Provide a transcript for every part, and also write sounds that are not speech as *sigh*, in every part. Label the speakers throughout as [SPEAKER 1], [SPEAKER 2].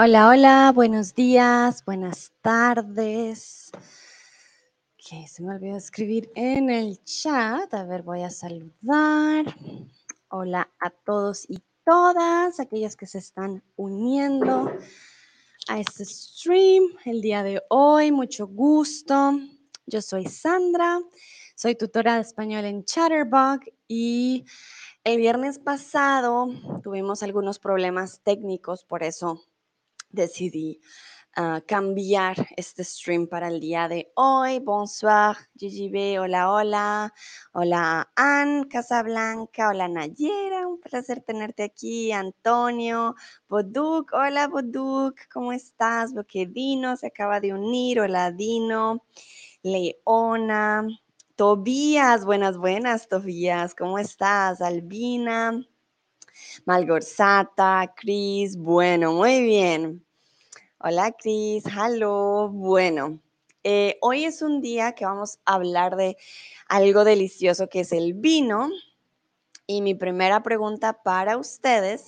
[SPEAKER 1] Hola, hola, buenos días, buenas tardes. Que se me olvidó escribir en el chat. A ver, voy a saludar. Hola a todos y todas, aquellas que se están uniendo a este stream el día de hoy. Mucho gusto. Yo soy Sandra, soy tutora de español en Chatterbug y el viernes pasado tuvimos algunos problemas técnicos, por eso decidí uh, cambiar este stream para el día de hoy. Bonsoir, GGB, hola, hola. Hola, Anne Casablanca, hola, Nayera, un placer tenerte aquí. Antonio, Boduk, hola, Boduk, ¿cómo estás? Lo que Dino se acaba de unir, hola, Dino. Leona, Tobías, buenas, buenas, Tobías, ¿cómo estás? Albina. Malgorzata, Cris, bueno, muy bien. Hola Cris, hello. Bueno, eh, hoy es un día que vamos a hablar de algo delicioso que es el vino. Y mi primera pregunta para ustedes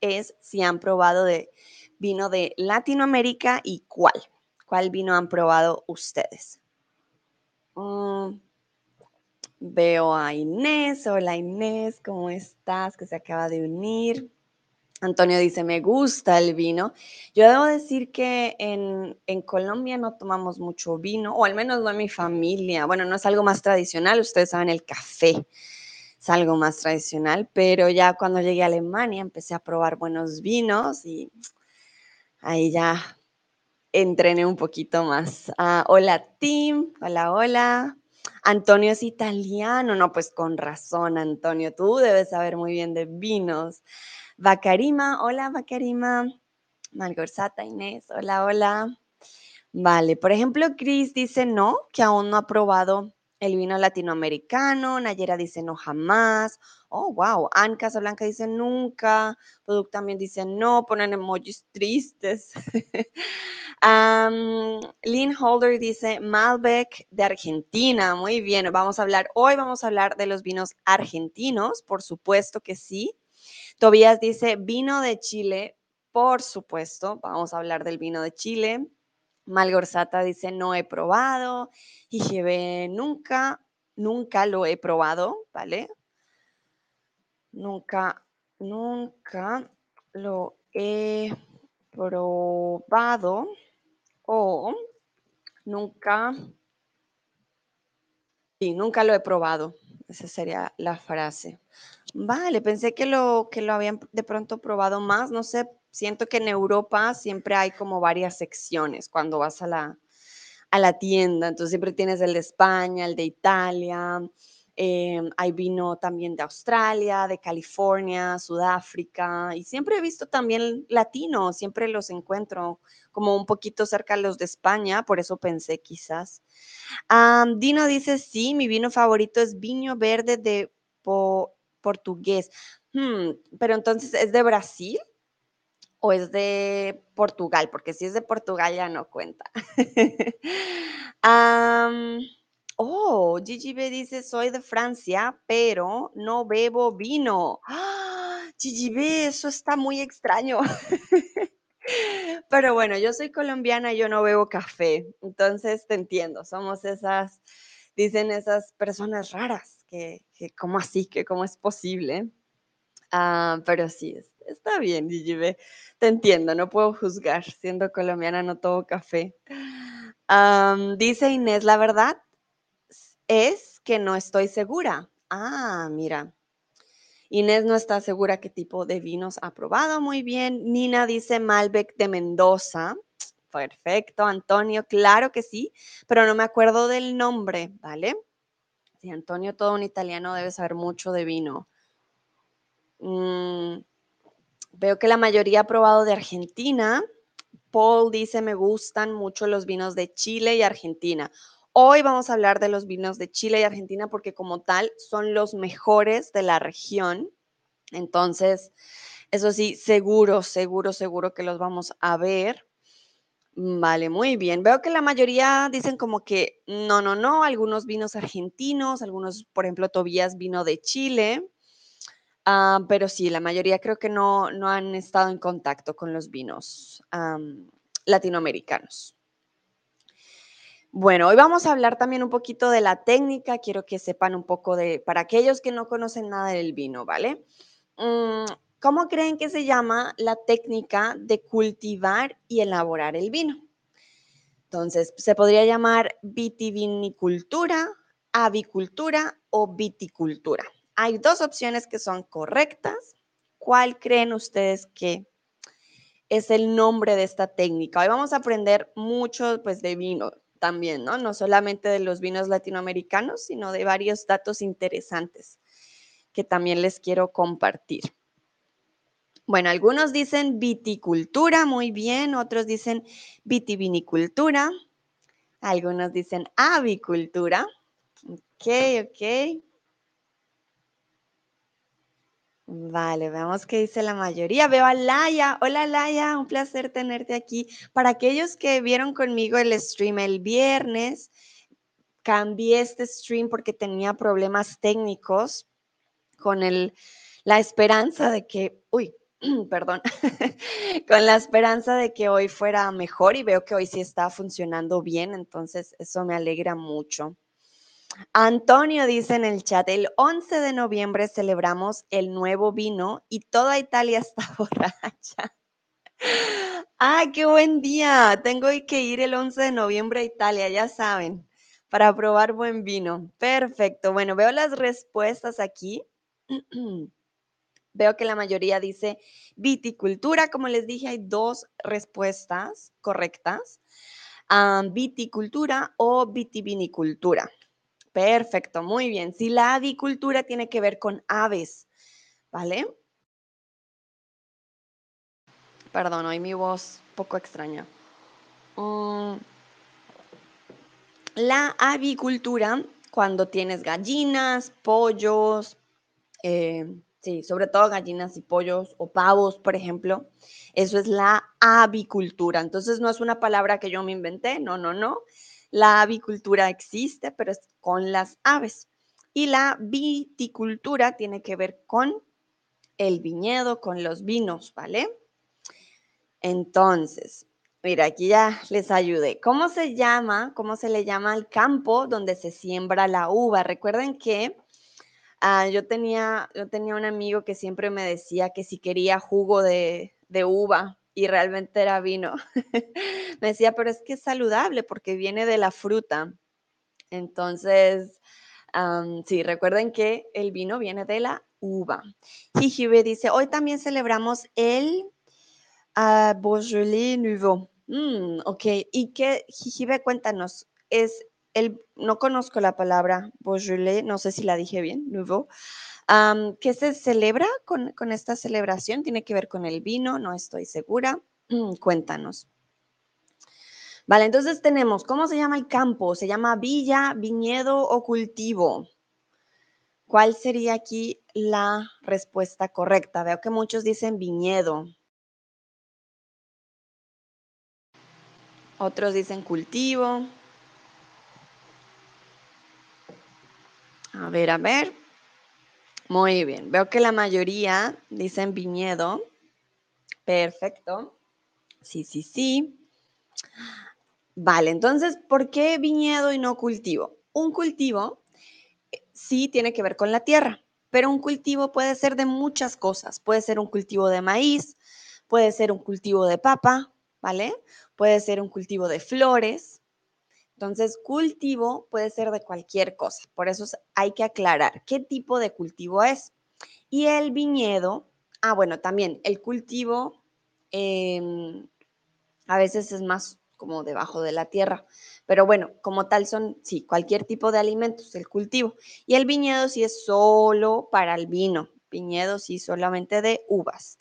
[SPEAKER 1] es si han probado de vino de Latinoamérica y cuál. ¿Cuál vino han probado ustedes? Mm, veo a Inés. Hola Inés, ¿cómo estás? Que se acaba de unir. Antonio dice, me gusta el vino. Yo debo decir que en, en, Colombia no tomamos mucho vino, o al menos no en mi familia. Bueno, no es algo más tradicional, ustedes saben, el café es algo más tradicional, pero ya cuando llegué a Alemania empecé a probar buenos vinos y ahí ya entrené un poquito más. Ah, hola Tim, hola, hola. Antonio es italiano, no, pues con razón, Antonio, tú debes saber muy bien de vinos. Bacarima, hola Bacarima. Malgorzata Inés, hola, hola. Vale, por ejemplo, Chris dice no, que aún no ha probado el vino latinoamericano. Nayera dice no, jamás. Oh, wow. Anne Casablanca dice nunca. Product también dice no, ponen emojis tristes. *laughs* Lynn Holder dice Malbec de Argentina. Muy bien, vamos a hablar, hoy vamos a hablar de los vinos argentinos, por supuesto que sí. Tobías dice vino de Chile, por supuesto, vamos a hablar del vino de Chile. Malgorzata dice no he probado. IGB nunca, nunca lo he probado, ¿vale? Nunca, nunca lo he probado o nunca, sí, nunca lo he probado. Esa sería la frase. Vale, pensé que lo, que lo habían de pronto probado más. No sé, siento que en Europa siempre hay como varias secciones cuando vas a la, a la tienda. Entonces siempre tienes el de España, el de Italia. Eh, hay vino también de Australia, de California, Sudáfrica. Y siempre he visto también latinos, siempre los encuentro como un poquito cerca de los de España, por eso pensé quizás. Um, Dino dice, sí, mi vino favorito es viño verde de po portugués. Hmm, pero entonces, ¿es de Brasil? ¿O es de Portugal? Porque si es de Portugal ya no cuenta. *laughs* oh, Gigi B dice, soy de Francia, pero no bebo vino. ¡Ah! Gigi B, eso está muy extraño. *laughs* Pero bueno, yo soy colombiana y yo no bebo café, entonces te entiendo, somos esas, dicen esas personas raras, que, que ¿cómo así? que ¿Cómo es posible? Ah, pero sí, está bien, Gigi Te entiendo, no puedo juzgar. Siendo colombiana no tomo café. dice Inés, la verdad es que no estoy segura. Ah, mira. Inés no está segura qué tipo de vinos ha probado. Muy bien. Nina dice Malbec de Mendoza. Perfecto, Antonio, claro que sí, pero no me acuerdo del nombre, ¿vale? Sí, Antonio, todo un italiano, debe saber mucho de vino. Mm, veo que la mayoría ha probado de Argentina. Paul dice, me gustan mucho los vinos de Chile y Argentina. Hoy vamos a hablar de los vinos de Chile y Argentina porque como tal son los mejores de la región. Entonces, eso sí, seguro, seguro, seguro que los vamos a ver. Vale, muy bien. Veo que la mayoría dicen como que no, no, no, algunos vinos argentinos, algunos, por ejemplo, Tobías vino de Chile. Ah, pero sí, la mayoría creo que no, no han estado en contacto con los vinos latinoamericanos. Bueno, hoy vamos a hablar también un poquito de la técnica. Quiero que sepan un poco de, para aquellos que no conocen nada del vino, ¿vale? Mm, ¿Cómo creen que se llama la técnica de cultivar y elaborar el vino? Entonces, se podría llamar vitivinicultura, avicultura o viticultura. Hay dos opciones que son correctas. ¿Cuál creen ustedes que es el nombre de esta técnica? Hoy vamos a aprender mucho pues, de vino, también, ¿no? No solamente de los vinos latinoamericanos, sino de varios datos interesantes que también les quiero compartir. Bueno, algunos dicen viticultura, muy bien, otros dicen vitivinicultura, algunos dicen avicultura. Ok, ok. Vale, veamos qué dice la mayoría. Veo a Laia. Hola Laia, un placer tenerte aquí. Para aquellos que vieron conmigo el stream el viernes, cambié este stream porque tenía problemas técnicos con el, la esperanza de que, uy, *clears throat* perdón, *laughs* con la esperanza de que hoy fuera mejor y veo que hoy sí está funcionando bien, entonces eso me alegra mucho. Antonio dice en el chat, el 11 de noviembre celebramos el nuevo vino y toda Italia *laughs* está borracha. ¡Ay, qué buen día! Tengo que ir el 11 de noviembre a Italia, ya saben, para probar buen vino. Perfecto. Bueno, veo las respuestas aquí. *clears throat* Veo que la mayoría dice viticultura. Como les dije, hay dos respuestas correctas. viticultura o vitivinicultura. Perfecto, muy bien. Si la avicultura tiene que ver con aves, ¿vale? Perdón, hoy mi voz poco extraña. Mm, la avicultura, cuando tienes gallinas, pollos, eh, sí, sobre todo gallinas y pollos o pavos, por ejemplo, eso es la avicultura. Entonces no es una palabra que yo me inventé, no, no, no. La avicultura existe, pero es con las aves. Y la viticultura tiene que ver con el viñedo, con los vinos, ¿vale? Entonces, mira, aquí ya les ayudé. ¿Cómo se llama, cómo se le llama al campo donde se siembra la uva? Recuerden que ah, yo, tenía, yo tenía un amigo que siempre me decía que si quería jugo de, de uva, y realmente era vino. *laughs* Me decía, pero es que es saludable porque viene de la fruta. Entonces, sí, recuerden que el vino viene de la uva. Jijibe dice, hoy también celebramos el uh, Beaujolais Nouveau. Mm, ok, ¿y qué, Jijibe, cuéntanos, es el, no conozco la palabra Beaujolais, no sé si la dije bien, Nouveau. ¿Qué se celebra con, esta celebración? ¿Tiene que ver con el vino? No estoy segura. *clears throat* Cuéntanos. Vale, entonces tenemos, ¿cómo se llama el campo? ¿Se llama villa, viñedo o cultivo? ¿Cuál sería aquí la respuesta correcta? Veo que muchos dicen viñedo. Otros dicen cultivo. A ver, a ver. Muy bien, veo que la mayoría dicen viñedo. Perfecto. Sí, sí, sí. Vale, entonces, ¿por qué viñedo y no cultivo? Un cultivo eh, sí tiene que ver con la tierra, pero un cultivo puede ser de muchas cosas. Puede ser un cultivo de maíz, puede ser un cultivo de papa, ¿vale? Puede ser un cultivo de flores, entonces, cultivo puede ser de cualquier cosa, por eso hay que aclarar qué tipo de cultivo es. Y el viñedo, ah, bueno, también el cultivo em, a veces es más como debajo de la tierra, pero bueno, como tal son, sí, cualquier tipo de alimentos, el cultivo. Y el viñedo sí es solo para el vino, viñedo sí solamente de uvas.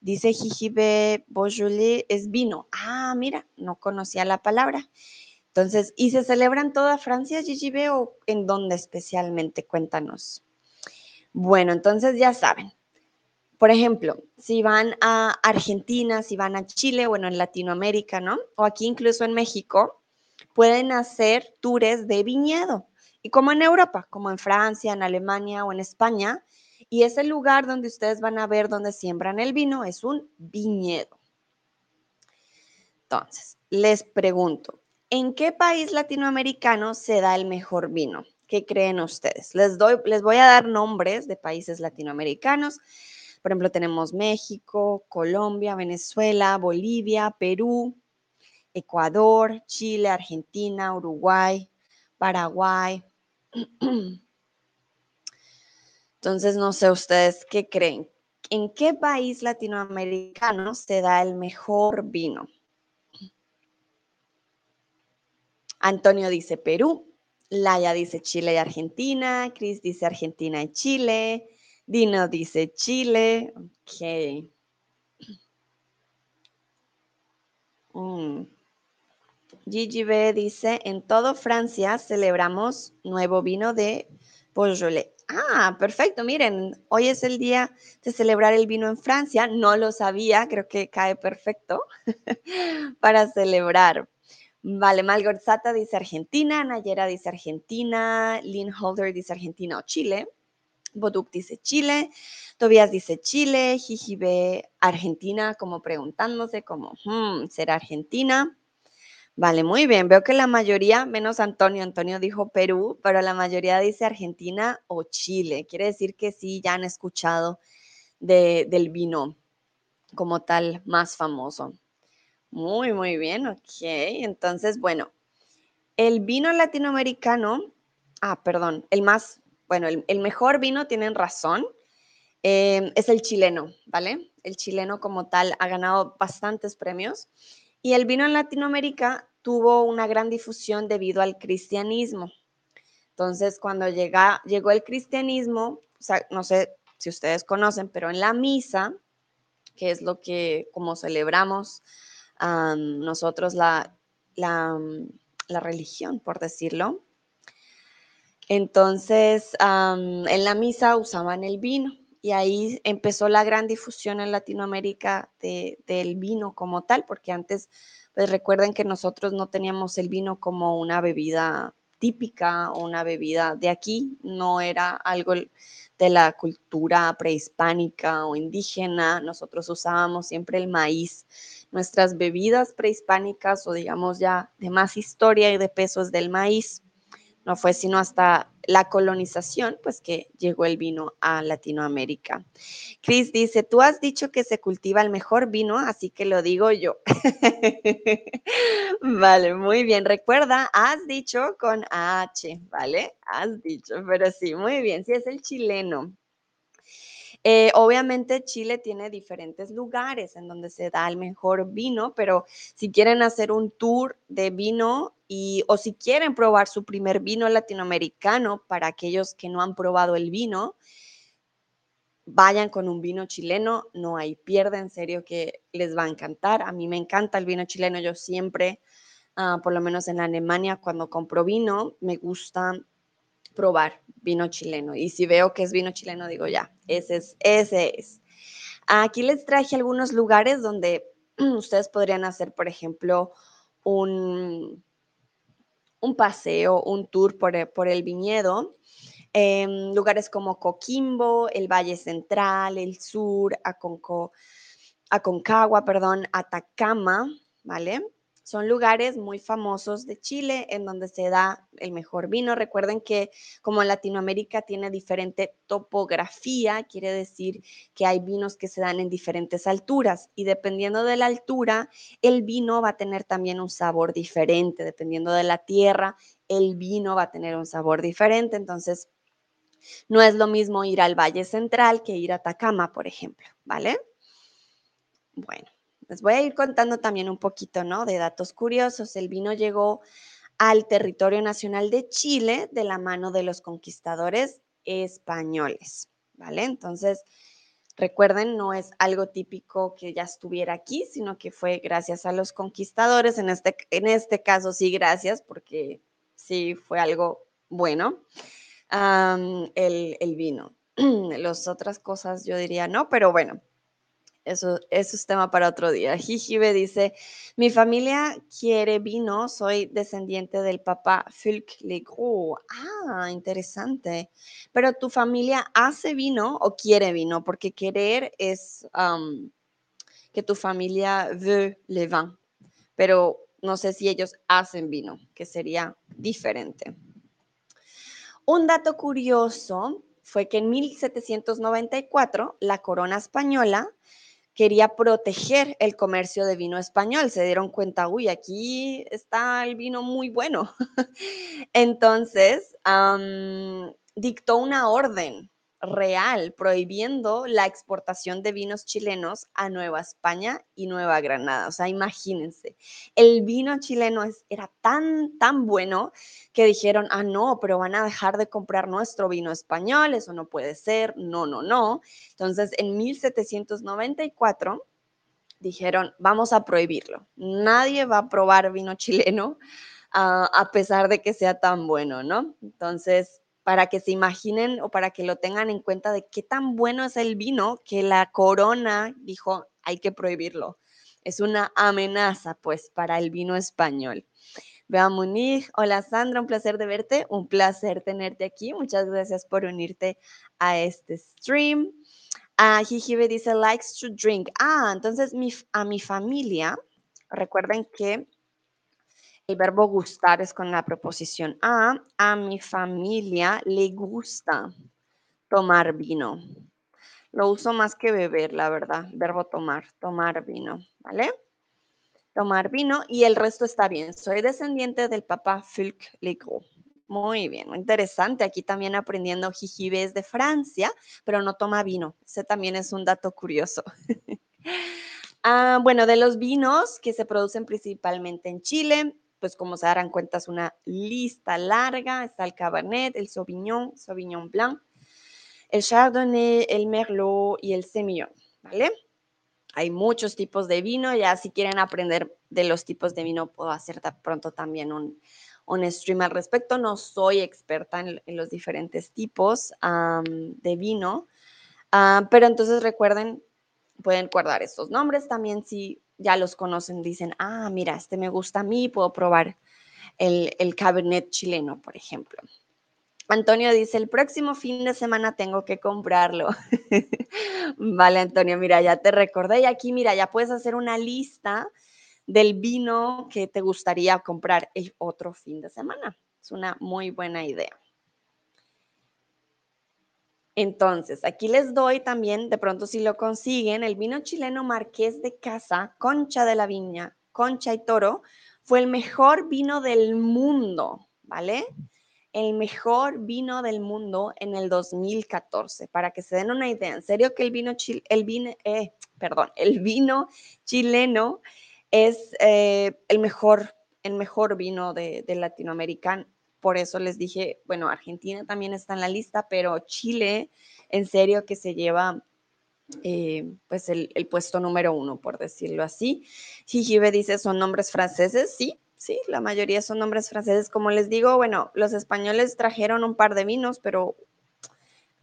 [SPEAKER 1] Dice Jijibe Beaujolais es vino. Ah, mira, no conocía la palabra. Entonces, ¿y se celebra en toda Francia, Gigi o en dónde especialmente? Cuéntanos. Bueno, entonces ya saben. Por ejemplo, si van a Argentina, si van a Chile, bueno, en Latinoamérica, ¿no? O aquí incluso en México, pueden hacer tours de viñedo. Y como en Europa, como en Francia, en Alemania o en España, Y ese lugar donde ustedes van a ver donde siembran el vino es un viñedo. Entonces, les pregunto, ¿en qué país latinoamericano se da el mejor vino? ¿Qué creen ustedes? Les, doy, les voy a dar nombres de países latinoamericanos. Por ejemplo, tenemos México, Colombia, Venezuela, Bolivia, Perú, Ecuador, Chile, Argentina, Uruguay, Paraguay. *clears throat* Entonces, no sé ustedes qué creen. ¿En qué país latinoamericano se da el mejor vino? Antonio dice Perú, Laia dice Chile y Argentina, Cris dice Argentina y Chile, Dino dice Chile, ok. Mm. Gigi B dice, en todo Francia celebramos nuevo vino de Beaujolais. Ah, perfecto. Miren, hoy es el día de celebrar el vino en Francia. No lo sabía, creo que cae perfecto *laughs* para celebrar. Vale, Malgorzata dice Argentina, Nayera dice Argentina, Lynn Holder dice Argentina o Chile, Boduk dice Chile, Tobias dice Chile, Jijibe Argentina, como preguntándose, como, hmm, ¿será Argentina? Vale, muy bien. Veo que la mayoría, menos Antonio, Antonio dijo Perú, pero la mayoría dice Argentina o Chile. Quiere decir que sí, ya han escuchado del vino como tal más famoso. Muy, muy bien, ok. Entonces, bueno, el vino latinoamericano, ah, perdón, el más, bueno, el, mejor vino, tienen razón, eh, es el chileno, ¿vale? El chileno como tal ha ganado bastantes premios y el vino en Latinoamérica tuvo una gran difusión debido al cristianismo. Entonces, cuando llega, llegó el cristianismo, no sé si ustedes conocen, pero en la misa, que es lo que como celebramos nosotros la, la, la, religión, por decirlo. Entonces, en la misa usaban el vino y ahí empezó la gran difusión en Latinoamérica del vino como tal, porque antes, pues recuerden que nosotros no teníamos el vino como una bebida típica o una bebida de aquí, no era algo de la cultura prehispánica o indígena, nosotros usábamos siempre el maíz. Nuestras bebidas prehispánicas o digamos ya de más historia y de pesos del maíz. No fue sino hasta la colonización, pues que llegó el vino a Latinoamérica. Chris dice, tú has dicho que se cultiva el mejor vino, así que lo digo yo. *laughs* vale, muy bien. Recuerda, has dicho con H, ¿vale? Has dicho, pero sí, muy bien. Sí, es el chileno. Eh, obviamente Chile tiene diferentes lugares en donde se da el mejor vino, pero si quieren hacer un tour de vino y o si quieren probar su primer vino latinoamericano para aquellos que no han probado el vino, vayan con un vino chileno, no hay pierde, en serio que les va a encantar. A mí me encanta el vino chileno, yo siempre, ah, por lo menos en Alemania, cuando compro vino, me gusta probar vino chileno. Y si veo que es vino chileno, digo, ya, ese es, ese es. Aquí les traje algunos lugares donde *clears throat* ustedes podrían hacer, por ejemplo, un, un paseo, un tour por por el viñedo. Em, lugares como Coquimbo, el Valle Central, el Sur, Aconco, Aconcagua, perdón, Atacama, ¿vale? Son lugares muy famosos de Chile en donde se da el mejor vino. Recuerden que como Latinoamérica tiene diferente topografía, quiere decir que hay vinos que se dan en diferentes alturas y dependiendo de la altura, el vino va a tener también un sabor diferente. Dependiendo de la tierra, el vino va a tener un sabor diferente. Entonces, no es lo mismo ir al Valle Central que ir a Atacama, por ejemplo, ¿vale? Bueno. Les voy a ir contando también un poquito, ¿no? De datos curiosos. El vino llegó al territorio nacional de Chile de la mano de los conquistadores españoles, ¿vale? Entonces, recuerden, no es algo típico que ya estuviera aquí, sino que fue gracias a los conquistadores. En este, en este caso, sí, gracias, porque sí fue algo bueno. el, el vino. *clears throat* Las otras cosas yo diría no, pero bueno, eso, eso es tema para otro día. Jijibe dice, mi familia quiere vino, soy descendiente del papá Fulk Legros. Ah, interesante. Pero tu familia hace vino o quiere vino, porque querer es que tu familia veut le vin, pero no sé si ellos hacen vino, que sería diferente. Un dato curioso fue que en 1794 la corona española quería proteger el comercio de vino español. Se dieron cuenta, uy, aquí está el vino muy bueno. *laughs* Entonces, dictó una orden real prohibiendo la exportación de vinos chilenos a Nueva España y Nueva Granada. O sea, imagínense, el vino chileno era tan, tan bueno que dijeron, ah, no, pero van a dejar de comprar nuestro vino español, eso no puede ser, no, no, no. Entonces, en 1794 dijeron, vamos a prohibirlo. Nadie va a probar vino chileno ah, a pesar de que sea tan bueno, ¿no? Entonces, para que se imaginen o para que lo tengan en cuenta de qué tan bueno es el vino que la corona dijo hay que prohibirlo. Es una amenaza pues para el vino español. Vea Munich, hola Sandra, un placer de verte, un placer tenerte aquí. Muchas gracias por unirte a este stream. Ah, dice likes to drink. Ah, entonces a mi familia, recuerden que el verbo gustar es con la preposición a. A mi familia le gusta tomar vino. Lo uso más que beber, la verdad. Verbo tomar, tomar vino, ¿vale? Tomar vino y el resto está bien. Soy descendiente del papá Fulk Legros. Muy bien, interesante. Aquí también aprendiendo jijibes de Francia, pero no toma vino. Ese también es un dato curioso. *laughs* ah, bueno, de los vinos que se producen principalmente en Chile, pues como se darán cuenta es una lista larga, está el Cabernet, el Sauvignon, Sauvignon Blanc, el Chardonnay, el Merlot y el Semillon, ¿vale? Hay muchos tipos de vino, ya si quieren aprender de los tipos de vino puedo hacer pronto también un, un stream al respecto. No soy experta en, los diferentes tipos de vino, pero entonces recuerden, pueden guardar estos nombres también si ya los conocen, dicen, ah, mira, este me gusta a mí, puedo probar el, el Cabernet chileno, por ejemplo. Antonio dice, el próximo fin de semana tengo que comprarlo. *laughs* vale, Antonio, mira, ya te recordé y aquí, mira, ya puedes hacer una lista del vino que te gustaría comprar el otro fin de semana. Es una muy buena idea. Entonces, aquí les doy también, de pronto si lo consiguen, el vino chileno Marqués de Casa, Concha de la Viña, Concha y Toro, fue el mejor vino del mundo, ¿vale? El mejor vino del mundo en el 2014, para que se den una idea. En serio que el vino, el vino, eh, perdón, el vino chileno es eh, el mejor, el mejor vino de, de Latinoamérica por eso les dije, bueno, Argentina también está en la lista, pero Chile, en serio, que se lleva eh, pues el, puesto número uno, por decirlo así. Jijibe dice, ¿son nombres franceses? Sí, sí, la mayoría son nombres franceses. Como les digo, bueno, los españoles trajeron un par de vinos, pero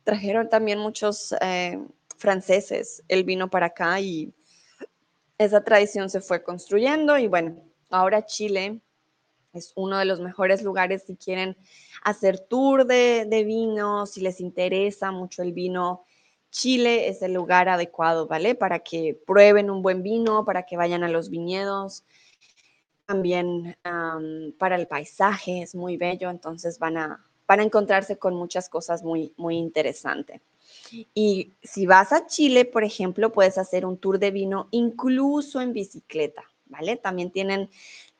[SPEAKER 1] trajeron también muchos eh, franceses el vino para acá y esa tradición se fue construyendo y bueno, ahora Chile es uno de los mejores lugares si quieren hacer tour de, de vino, si les interesa mucho el vino. Chile es el lugar adecuado, ¿vale? Para que prueben un buen vino, para que vayan a los viñedos. También para el paisaje es muy bello, entonces van a, van encontrarse con muchas cosas muy, muy interesantes. Y si vas a Chile, por ejemplo, puedes hacer un tour de vino incluso en bicicleta, ¿vale? También tienen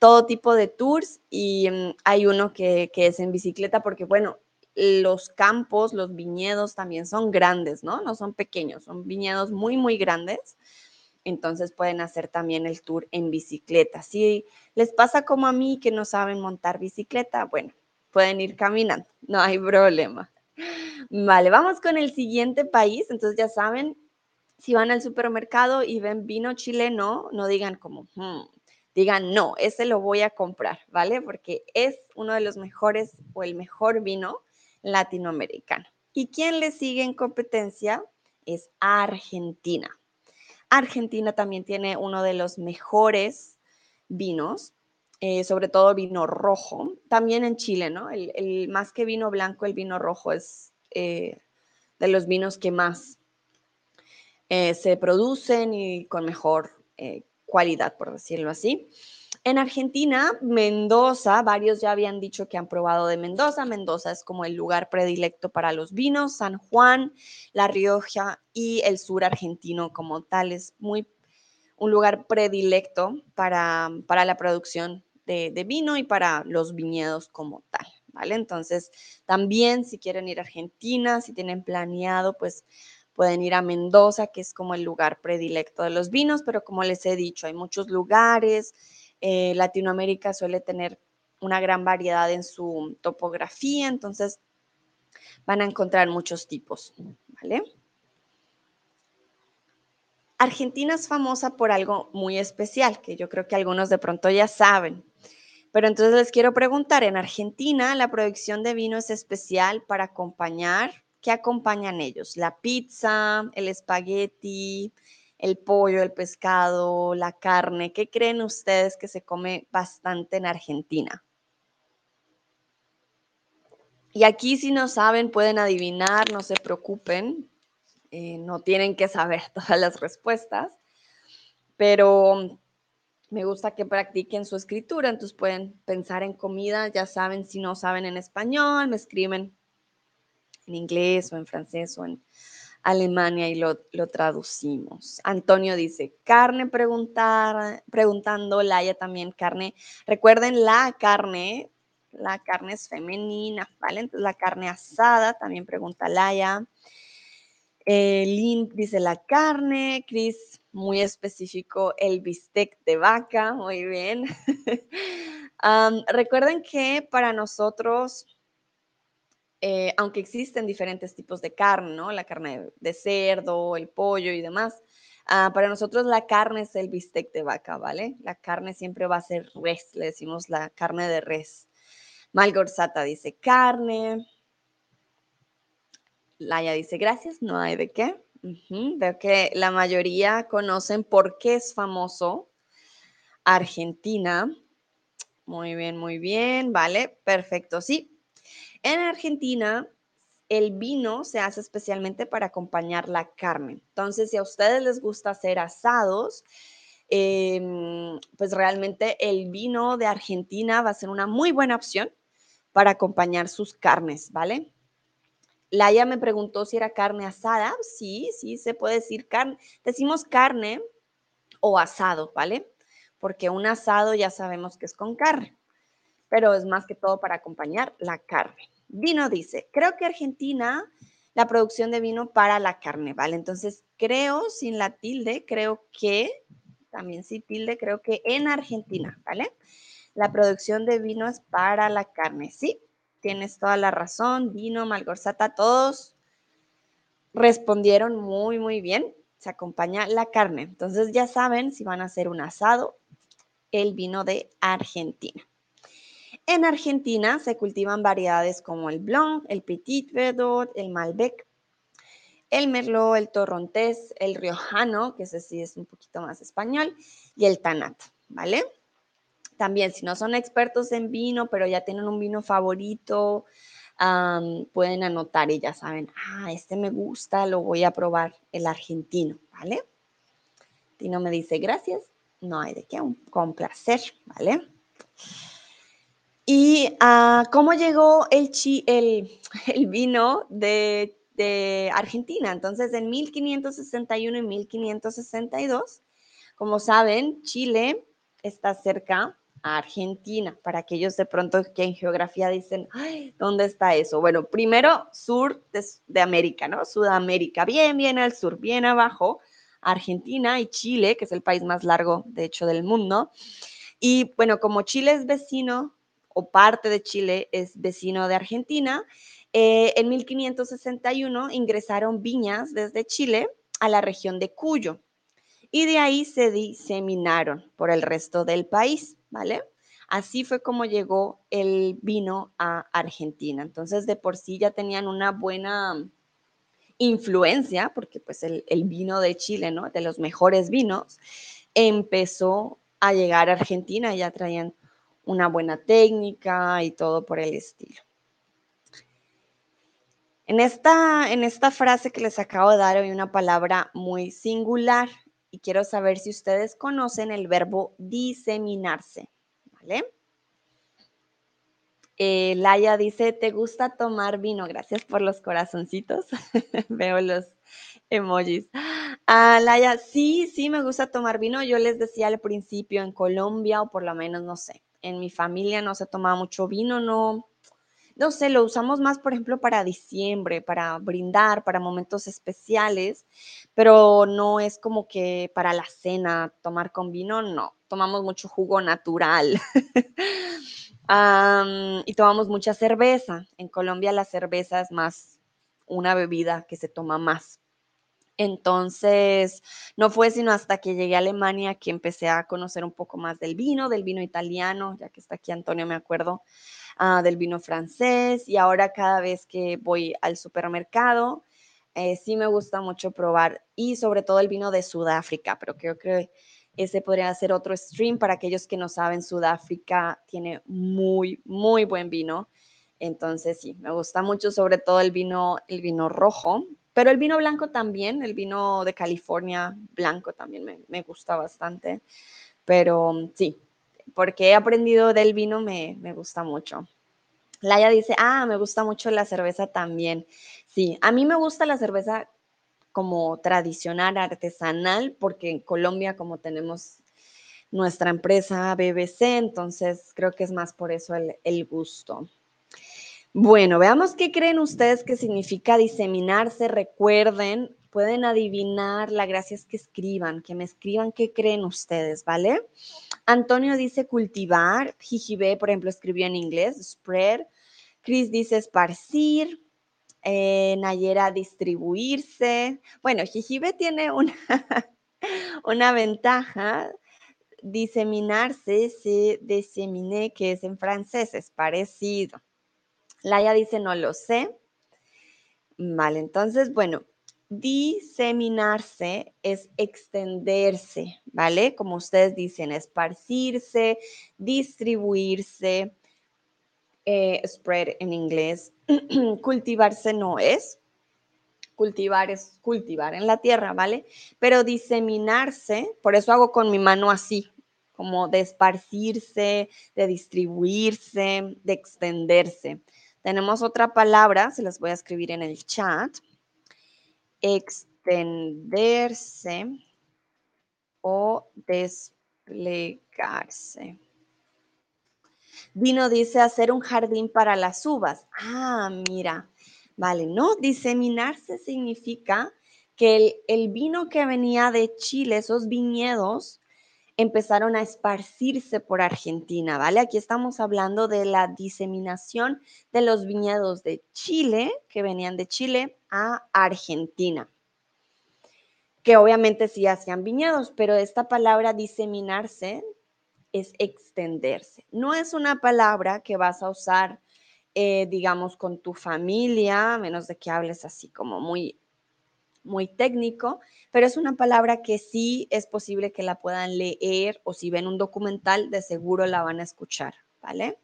[SPEAKER 1] todo tipo de tours y mm, hay uno que, es en bicicleta porque, bueno, los campos, los viñedos también son grandes, ¿no? No son pequeños, son viñedos muy, muy grandes. Entonces pueden hacer también el tour en bicicleta. Si les pasa como a mí que no saben montar bicicleta, bueno, pueden ir caminando, no hay problema. Vale, vamos con el siguiente país. Entonces ya saben, si van al supermercado y ven vino chileno, no digan como, hmm, digan, no, ese lo voy a comprar, ¿vale? Porque es uno de los mejores o el mejor vino latinoamericano. ¿Y quién le sigue en competencia? Es Argentina. Argentina también tiene uno de los mejores vinos, eh, sobre todo vino rojo. También en Chile, ¿no? El, más que vino blanco, el vino rojo es eh, de los vinos que más eh, se producen y con mejor cualidad, por decirlo así. En Argentina, Mendoza, varios ya habían dicho que han probado de Mendoza. Mendoza es como el lugar predilecto para los vinos. San Juan, La Rioja y el sur argentino como tal es muy un lugar predilecto para, para la producción de, vino y para los viñedos como tal, ¿vale? Entonces, también si quieren ir a Argentina, si tienen planeado, pues pueden ir a Mendoza, que es como el lugar predilecto de los vinos, pero como les he dicho, hay muchos lugares eh, Latinoamérica suele tener una gran variedad en su topografía, entonces van a encontrar muchos tipos, ¿vale? Argentina es famosa por algo muy especial, que yo creo que algunos de pronto ya saben. Pero entonces les quiero preguntar, en Argentina la producción de vino es especial para acompañar, ¿qué acompañan ellos? La pizza, el espagueti, el pollo, el pescado, la carne. ¿Qué creen ustedes que se come bastante en Argentina? Y aquí si no saben, pueden adivinar, no se preocupen, eh, no tienen que saber *laughs* todas las respuestas, pero me gusta que practiquen su escritura, entonces pueden pensar en comida, ya saben, si no saben en español, me escriben en inglés o en francés o en Alemania y lo, traducimos. Antonio dice, carne preguntar, preguntando, Laia también carne. Recuerden la carne, la carne es femenina, ¿vale? Entonces la carne asada, también pregunta Laia. Eh, Lynn dice la carne, Chris, muy específico, el bistec de vaca, muy bien. *laughs* recuerden que para nosotros eh, aunque existen diferentes tipos de carne, ¿no? La carne de cerdo, el pollo y demás. Ah, para nosotros la carne es el bistec de vaca, ¿vale? La carne siempre va a ser res, le decimos la carne de res. Malgorzata dice carne. Laia dice gracias, no hay de qué. Veo que la mayoría conocen por qué es famoso Argentina. Muy bien, muy bien, vale, perfecto. Sí, en Argentina, el vino se hace especialmente para acompañar la carne. Entonces, si a ustedes les gusta hacer asados, em, pues realmente el vino de Argentina va a ser una muy buena opción para acompañar sus carnes, ¿vale? Laia me preguntó si era carne asada. Sí, sí, se puede decir carne. Decimos carne o asado, ¿vale? Porque un asado ya sabemos que es con carne, pero es más que todo para acompañar la carne. Vino dice, creo que Argentina, la producción de vino para la carne, ¿vale? Entonces, creo, sin la tilde, creo que, también sin tilde, creo que en Argentina, ¿vale? La producción de vino es para la carne, sí, tienes toda la razón, vino, malgorzata, todos respondieron muy, muy bien, se acompaña la carne. Entonces ya saben si van a hacer un asado, el vino de Argentina. En Argentina se cultivan variedades como el Blanc, el Petit Verdot, el Malbec, el Merlot, el Torrontés, el Riojano, que ese sí es un poquito más español, y el Tanat, ¿vale? También, si no son expertos en vino, pero ya tienen un vino favorito, pueden anotar y ya saben, ah, este me gusta, lo voy a probar, el argentino, ¿vale? Tino me dice, gracias, no hay de qué, con placer, ¿vale? ¿Y uh, cómo llegó el, el, *laughs* el vino de, de, Argentina? Entonces, en 1561 y 1562, como saben, Chile está cerca a Argentina, para aquellos de pronto que en geografía dicen, Ay, ¿dónde está eso? Bueno, primero sur de, de América, ¿no? Sudamérica, bien, bien al sur, bien abajo, Argentina y Chile, que es el país más largo, de hecho, del mundo. Y bueno, como Chile es vecino o parte de Chile es vecino de Argentina. Eh, en 1561 ingresaron viñas desde Chile a la región de Cuyo y de ahí se diseminaron por el resto del país, ¿vale? Así fue como llegó el vino a Argentina. Entonces, de por sí ya tenían una buena influencia, porque pues el, vino de Chile, ¿no? De los mejores vinos, empezó a llegar a Argentina, ya traían una buena técnica y todo por el estilo. En esta, en esta frase que les acabo de dar hay una palabra muy singular y quiero saber si ustedes conocen el verbo diseminarse, ¿vale? Eh, Laia dice, ¿te gusta tomar vino? Gracias por los corazoncitos. *laughs* Veo los emojis. Ah, Laia, sí, sí, me gusta tomar vino. Yo les decía al principio en Colombia, o por lo menos, no sé, en mi familia no se tomaba mucho vino, no, no sé, lo usamos más, por ejemplo, para diciembre, para brindar, para momentos especiales, pero no es como que para la cena tomar con vino, no, tomamos mucho jugo natural. *laughs* y tomamos mucha cerveza. En Colombia la cerveza es más una bebida que se toma más. Entonces, no fue sino hasta que llegué a Alemania que empecé a conocer un poco más del vino, del vino italiano, ya que está aquí Antonio, me acuerdo, ah, del vino francés y ahora cada vez que voy al supermercado, eh, sí me gusta mucho probar y sobre todo el vino de Sudáfrica, pero creo que ese podría ser otro stream para aquellos que no saben, Sudáfrica tiene muy, muy buen vino. Entonces sí, me gusta mucho sobre todo el vino, el vino rojo, pero el vino blanco también, el vino de California blanco también me, me gusta bastante. Pero sí, porque he aprendido del vino me, me gusta mucho. Laia dice, ah, me gusta mucho la cerveza también. Sí, a mí me gusta la cerveza como tradicional, artesanal, porque en Colombia como tenemos nuestra empresa BBC, entonces creo que es más por eso el, gusto. Bueno, veamos qué creen ustedes que significa diseminarse. Recuerden, pueden adivinar, la gracia es que escriban, que me escriban qué creen ustedes, ¿vale? Antonio dice cultivar, Jijibe, por ejemplo, escribió en inglés, spread. Chris dice esparcir, eh, Nayera distribuirse. Bueno, Jijibe tiene una, *laughs* una ventaja, diseminarse, se diseminé, que es en francés, es parecido. Laia dice, no lo sé. Vale, entonces, bueno, diseminarse es extenderse, ¿vale? Como ustedes dicen, esparcirse, distribuirse, eh, spread en inglés. *clears throat* Cultivarse no es. Cultivar es cultivar en la tierra, ¿vale? Pero diseminarse, por eso hago con mi mano así, como de esparcirse, de distribuirse, de extenderse. Tenemos otra palabra, se las voy a escribir en el chat. Extenderse o desplegarse. Vino dice hacer un jardín para las uvas. Ah, mira, vale, ¿no? Diseminarse significa que el, vino que venía de Chile, esos viñedos, empezaron a esparcirse por Argentina, ¿vale? Aquí estamos hablando de la diseminación de los viñedos de Chile, que venían de Chile a Argentina, que obviamente sí hacían viñedos, pero esta palabra diseminarse es extenderse. No es una palabra que vas a usar, eh, digamos, con tu familia, a menos de que hables así como muy, muy técnico, pero es una palabra que sí es posible que la puedan leer o si ven un documental, de seguro la van a escuchar, ¿vale?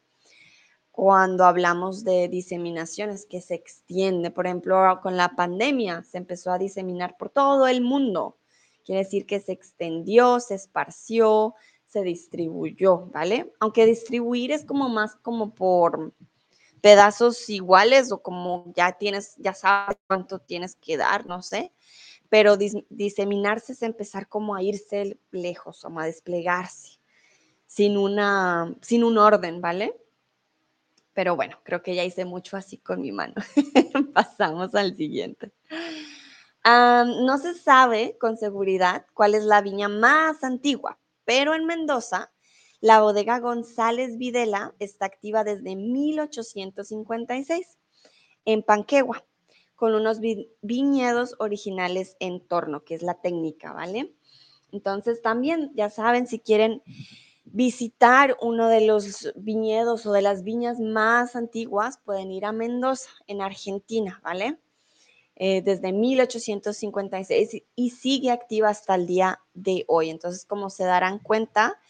[SPEAKER 1] Cuando hablamos de diseminaciones que se extiende, por ejemplo, con la pandemia se empezó a diseminar por todo el mundo. Quiere decir que se extendió, se esparció, se distribuyó, ¿vale? Aunque distribuir es como más como por pedazos iguales o como ya tienes, ya sabes cuánto tienes que dar, no sé, pero diseminarse es empezar como a irse lejos, como a desplegarse, sin, una, sin un orden, ¿vale? Pero bueno, creo que ya hice mucho así con mi mano. *laughs* Pasamos al siguiente. no se sabe con seguridad cuál es la viña más antigua, pero en Mendoza, la bodega González Videla está activa desde 1856 en Panquegua, con unos viñedos originales en torno, que es la técnica, ¿vale? Entonces también, ya saben, si quieren visitar uno de los viñedos o de las viñas más antiguas, pueden ir a Mendoza, en Argentina, ¿vale? Eh, desde 1856 y sigue activa hasta el día de hoy. Entonces, como se darán cuenta,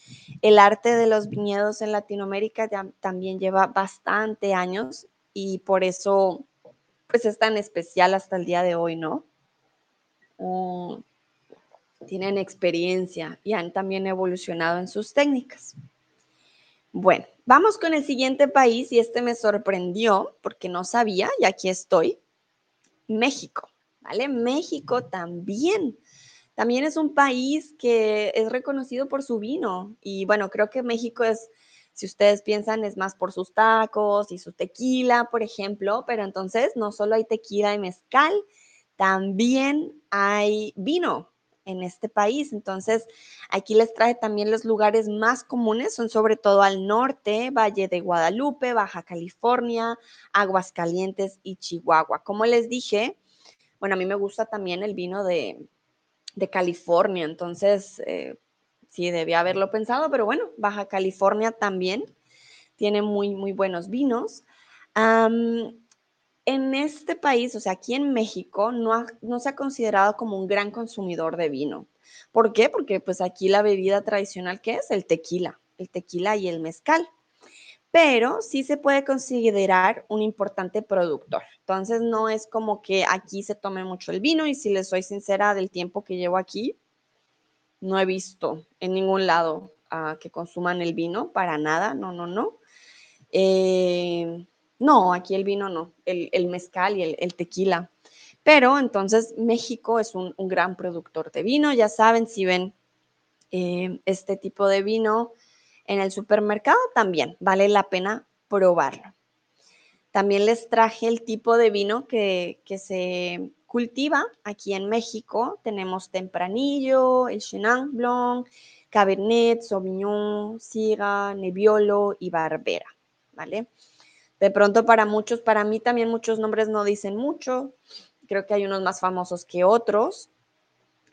[SPEAKER 1] el arte de los viñedos en Latinoamérica ya, también lleva bastante años y por eso pues es tan especial hasta el día de hoy, ¿no? Mm, tienen experiencia y han también evolucionado en sus técnicas. Bueno, vamos con el siguiente país y este me sorprendió porque no sabía y aquí estoy. México, ¿vale? México también. También es un país que es reconocido por su vino y bueno, creo que México es, si ustedes piensan, es más por sus tacos y su tequila, por ejemplo, pero entonces no solo hay tequila y mezcal, también hay vino, en este país. Entonces, aquí les trae también los lugares más comunes, son sobre todo al norte, Valle de Guadalupe, Baja California, Aguascalientes y Chihuahua. Como les dije, bueno, a mí me gusta también el vino de, California, entonces eh, sí debía haberlo pensado, pero bueno, Baja California también tiene muy, muy buenos vinos en este país, o sea, aquí en México, no, se ha considerado como un gran consumidor de vino. ¿Por qué? Porque pues aquí la bebida tradicional que es el tequila, el tequila y el mezcal. Pero sí se puede considerar un importante productor. Entonces no es como que aquí se tome mucho el vino y si les soy sincera del tiempo que llevo aquí, no he visto en ningún lado uh, que consuman el vino, para nada, no, no, no. Eh, no, aquí el vino no, el, mezcal y el, tequila. Pero entonces México es un, gran productor de vino. Ya saben, si ven eh, este tipo de vino en el supermercado, también vale la pena probarlo. También les traje el tipo de vino que, se cultiva aquí en México. Tenemos Tempranillo, el Chenin Blanc, Cabernet, Sauvignon, Syrah, Nebbiolo y Barbera, ¿vale? De pronto para muchos, para mí también muchos nombres no dicen mucho. Creo que hay unos más famosos que otros.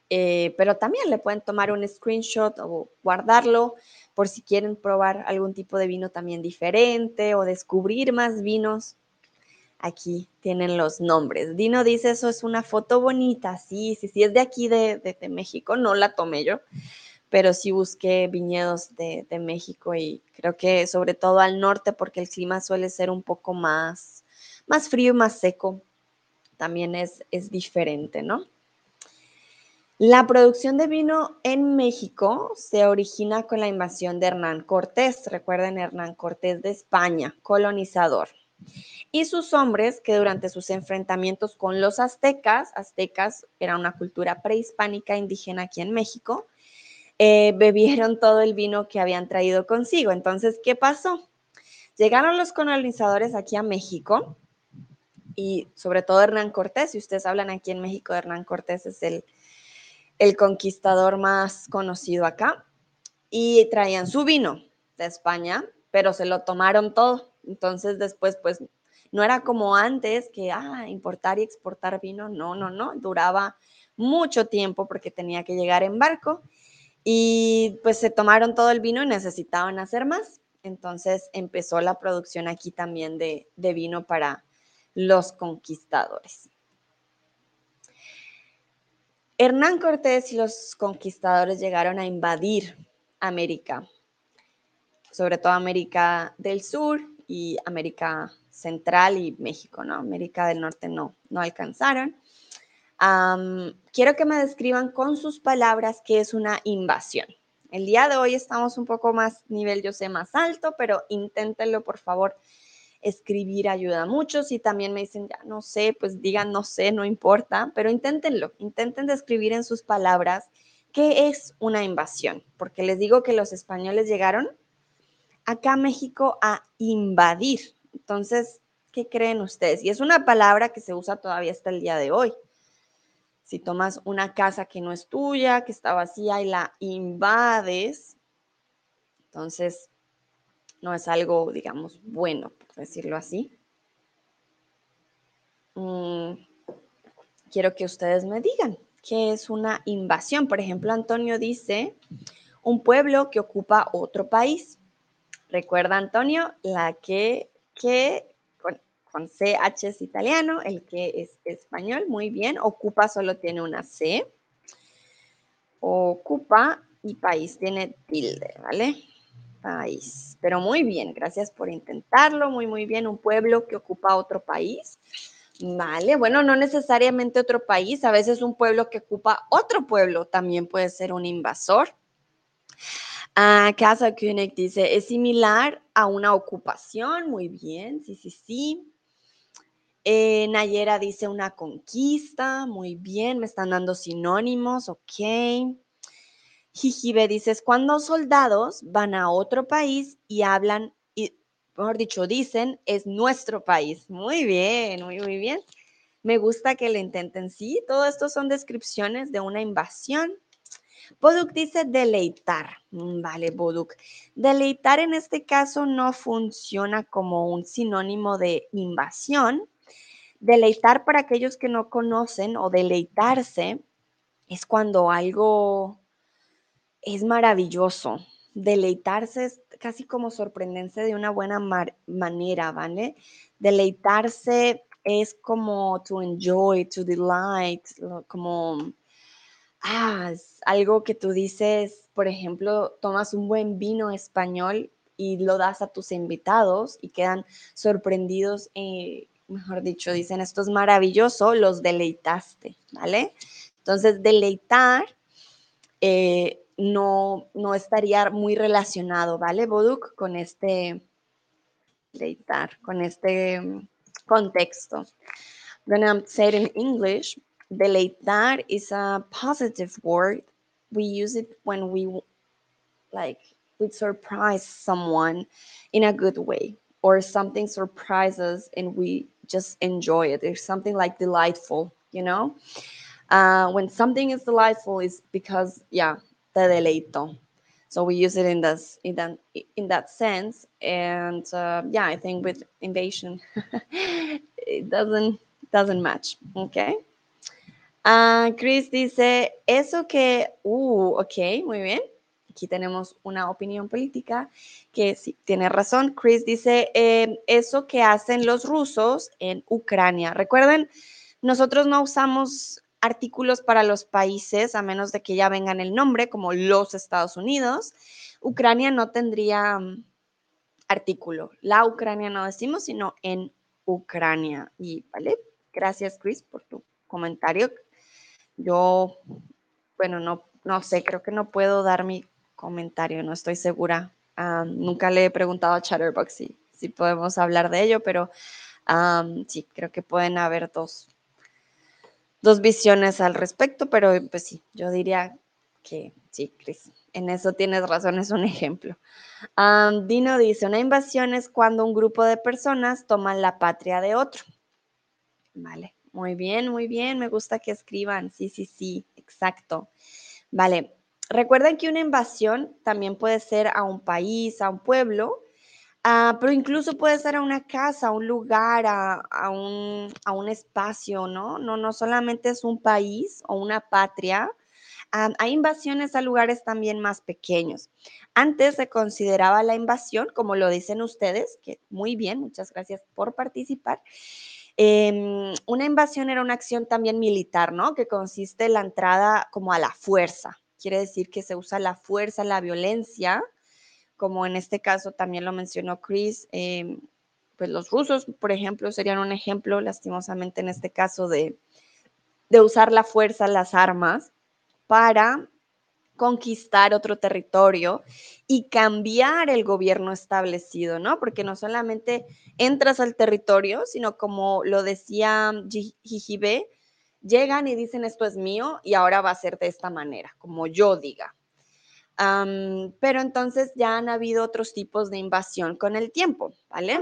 [SPEAKER 1] Eh, pero también le pueden tomar un screenshot o guardarlo por si quieren probar algún tipo de vino también diferente o descubrir más vinos. Aquí tienen los nombres. Dino dice, eso es una foto bonita. Sí, sí, sí, es de aquí, de, de México. No la tomé yo, pero sí busqué viñedos de, México y creo que sobre todo al norte porque el clima suele ser un poco más, más frío y más seco. También es, es diferente, ¿no? La producción de vino en México se origina con la invasión de Hernán Cortés. Recuerden, Hernán Cortés de España, colonizador. Y sus hombres, que durante sus enfrentamientos con los aztecas, aztecas era una cultura prehispánica indígena aquí en México, eh, bebieron todo el vino que habían traído consigo. Entonces, ¿qué pasó? Llegaron los colonizadores aquí a México y sobre todo Hernán Cortés, si ustedes hablan aquí en México, Hernán Cortés es el, el conquistador más conocido acá, y traían su vino de España, pero se lo tomaron todo. Entonces después, pues, no era como antes que, ah, importar y exportar vino, no, no, no, duraba mucho tiempo porque tenía que llegar en barco y pues se tomaron todo el vino y necesitaban hacer más. Entonces empezó la producción aquí también de, vino para los conquistadores. Hernán Cortés y los conquistadores llegaron a invadir América, sobre todo América del Sur y América Central y México, ¿no? América del Norte no, no alcanzaron quiero que me describan con sus palabras qué es una invasión. El día de hoy estamos un poco más, nivel yo sé, más alto, pero inténtenlo, por favor. Escribir ayuda mucho. Si también me dicen, ya no sé, pues digan no sé, no importa, pero inténtenlo. Intenten describir en sus palabras qué es una invasión, porque les digo que los españoles llegaron acá a México a invadir. Entonces, ¿qué creen ustedes? Y es una palabra que se usa todavía hasta el día de hoy. Si tomas una casa que no es tuya, que está vacía y la invades, entonces no es algo, digamos, bueno, por decirlo así. Mm, quiero que ustedes me digan qué es una invasión. Por ejemplo, Antonio dice, un pueblo que ocupa otro país. Recuerda, Antonio, la que, que con CH es italiano, el que es español, muy bien. Ocupa solo tiene una C. Ocupa y país tiene tilde, ¿vale? País. Pero muy bien, gracias por intentarlo, muy, muy bien. Un pueblo que ocupa otro país. Vale, bueno, no necesariamente otro país, a veces un pueblo que ocupa otro pueblo también puede ser un invasor. Ah, Casa König dice, es similar a una ocupación, muy bien, sí, sí, sí. Eh, Nayera dice una conquista, muy bien, me están dando sinónimos, ok. Jijibe dice, cuando soldados van a otro país y hablan, y, mejor dicho, dicen, es nuestro país. Muy bien, muy, muy bien. Me gusta que lo intenten. Sí, todo esto son descripciones de una invasión. Boduk dice deleitar. Mm, vale, Boduk. Deleitar en este caso no funciona como un sinónimo de invasión, Deleitar para aquellos que no conocen o deleitarse es cuando algo es maravilloso. Deleitarse es casi como sorprenderse de una buena manera, ¿vale? Deleitarse es como to enjoy, to delight, como ah, algo que tú dices, por ejemplo, tomas un buen vino español y lo das a tus invitados y quedan sorprendidos eh, mejor dicho, dicen esto es maravilloso, los deleitaste, ¿vale? Entonces, deleitar eh, no, no estaría muy relacionado, ¿vale, Boduk? Con este deleitar, con este mm, contexto. I'm going say it in English. Deleitar is a positive word. We use it when we like we surprise someone in a good way or something surprises and we just enjoy it. There's something like delightful, you know? Uh, when something is delightful, is because, yeah, deleito. So we use it in this in that in that sense, and uh, yeah, I think with invasion, *laughs* it doesn't doesn't match. Okay. Uh, Chris dice eso que, uh, ok, muy bien. Aquí tenemos una opinión política que sí, tiene razón. Chris dice, em, eso que hacen los rusos en Ucrania. Recuerden, nosotros no usamos artículos para los países a menos de que ya vengan el nombre, como los Estados Unidos. Ucrania no tendría mm, artículo. La Ucrania no decimos, sino en Ucrania. Y vale, gracias Chris por tu comentario. Yo, bueno, no, no sé, creo que no puedo dar mi comentario, no estoy segura. nunca le he preguntado a Chatterbox si, podemos hablar de ello, pero sí, creo que pueden haber dos, dos visiones al respecto, pero pues sí, yo diría que sí, Chris, en eso tienes razón, es un ejemplo. Dino dice, una invasión es cuando un grupo de personas toman la patria de otro. Vale, muy bien, muy bien, me gusta que escriban, sí, sí, sí, exacto. Vale, Recuerden que una invasión también puede ser a un país, a un pueblo, ah, pero incluso puede ser a una casa, a un lugar, a, un, espacio, ¿no? ¿no? No solamente es un país o una patria. Ah, hay invasiones a lugares también más pequeños. Antes se consideraba la invasión, como lo dicen ustedes, que muy bien, muchas gracias por participar. Em, una invasión era una acción también militar, ¿no? Que consiste en la entrada como a la fuerza, quiere decir que se usa la fuerza, la violencia, como en este caso también lo mencionó Chris, em, pues los rusos, por ejemplo, serían un ejemplo, lastimosamente en este caso, de, de usar la fuerza, las armas, para conquistar otro territorio y cambiar el gobierno establecido, ¿no? Porque no solamente entras al territorio, sino como lo decía Jijibe, llegan y dicen esto es mío y ahora va a ser de esta manera, como yo diga. pero entonces ya han habido otros tipos de invasión con el tiempo, ¿vale?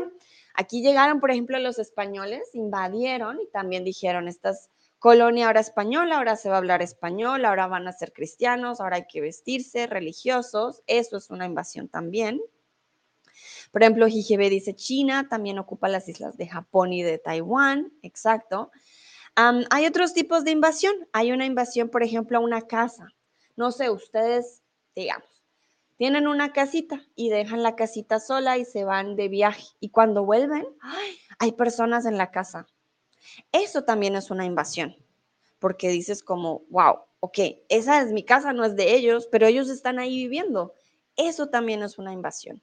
[SPEAKER 1] Aquí llegaron, por ejemplo, los españoles, invadieron y también dijeron, esta es colonia ahora española, ahora se va a hablar español, ahora van a ser cristianos, ahora hay que vestirse religiosos, eso es una invasión también. Por ejemplo, Jijebe dice China, también ocupa las islas de Japón y de Taiwán, exacto hay otros tipos de invasión. Hay una invasión, por ejemplo, a una casa. No sé, ustedes, digamos, tienen una casita y dejan la casita sola y se van de viaje. Y cuando vuelven, hay personas en la casa. Eso también es una invasión, porque dices como, wow, ok, esa es mi casa, no es de ellos, pero ellos están ahí viviendo. Eso también es una invasión.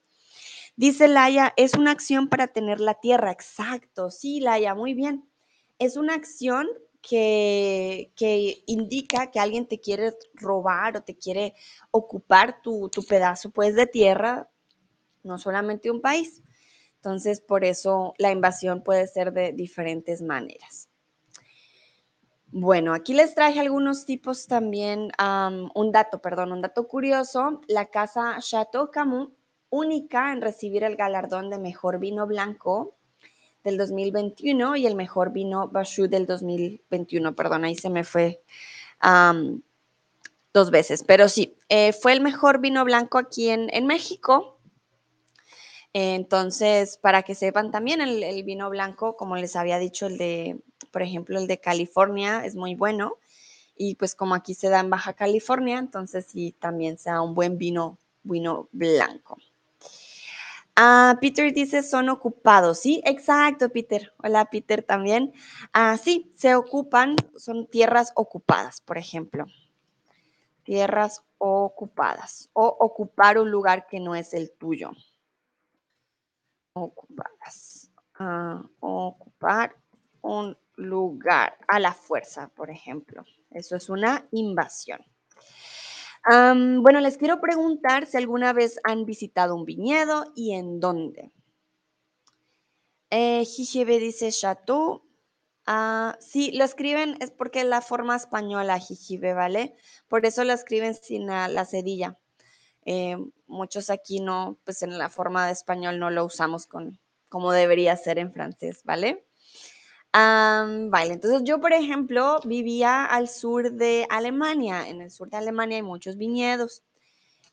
[SPEAKER 1] Dice Laia, es una acción para tener la tierra. Exacto, sí, Laia, muy bien. Es una acción que, que, indica que alguien te quiere robar o te quiere ocupar tu, tu pedazo pues, de tierra, no solamente un país. Entonces, por eso la invasión puede ser de diferentes maneras. Bueno, aquí les traje algunos tipos también, un dato, perdón, un dato curioso. La casa Chateau Camus, única en recibir el galardón de mejor vino blanco del 2021 y el mejor vino Bachou del 2021, perdón, ahí se me fue dos veces, pero sí, eh, fue el mejor vino blanco aquí en, en México entonces, para que sepan también, el, vino blanco, como les había dicho, el de, por ejemplo, el de California es muy bueno. Y pues como aquí se da en Baja California, entonces sí, también sea un buen vino, vino blanco. Ah, Peter dice, son ocupados. Sí, exacto, Peter. Hola, Peter también. Ah, sí, se ocupan, son tierras ocupadas, por ejemplo. Tierras ocupadas o ocupar un lugar que no es el tuyo ocupadas. Ah, ocupar un lugar a la fuerza, por ejemplo. Eso es una invasión. Bueno, les quiero preguntar si alguna vez han visitado un viñedo y en dónde. Eh, dice Chateau. Ah, sí, lo escriben, es porque la forma española, Jijibe, ¿vale? Por eso lo escriben sin la cedilla. Eh, muchos aquí no, pues en la forma de español no lo usamos con, como debería ser en francés, ¿vale? Vale, entonces yo, por ejemplo, vivía al sur de Alemania. En el sur de Alemania hay muchos viñedos.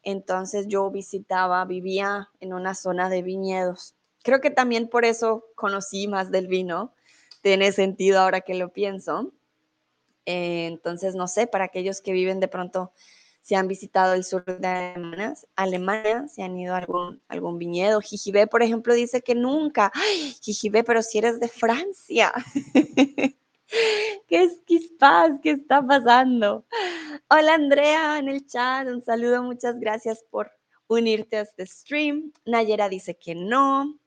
[SPEAKER 1] Entonces yo visitaba, vivía en una zona de viñedos. Creo que también por eso conocí más del vino. Tiene sentido ahora que lo pienso. Eh, entonces, no sé, para aquellos que viven de pronto si han visitado el sur de Alemania, Alemania si han ido a algún, viñedo. Jijibé, por ejemplo, dice que nunca. ¡Ay, Jijibé, pero si eres de Francia. *laughs* ¿Qué es Quispaz? ¿Qué está pasando? Hola Andrea en el chat, un saludo, muchas gracias por unirte a este stream. Nayera dice que no.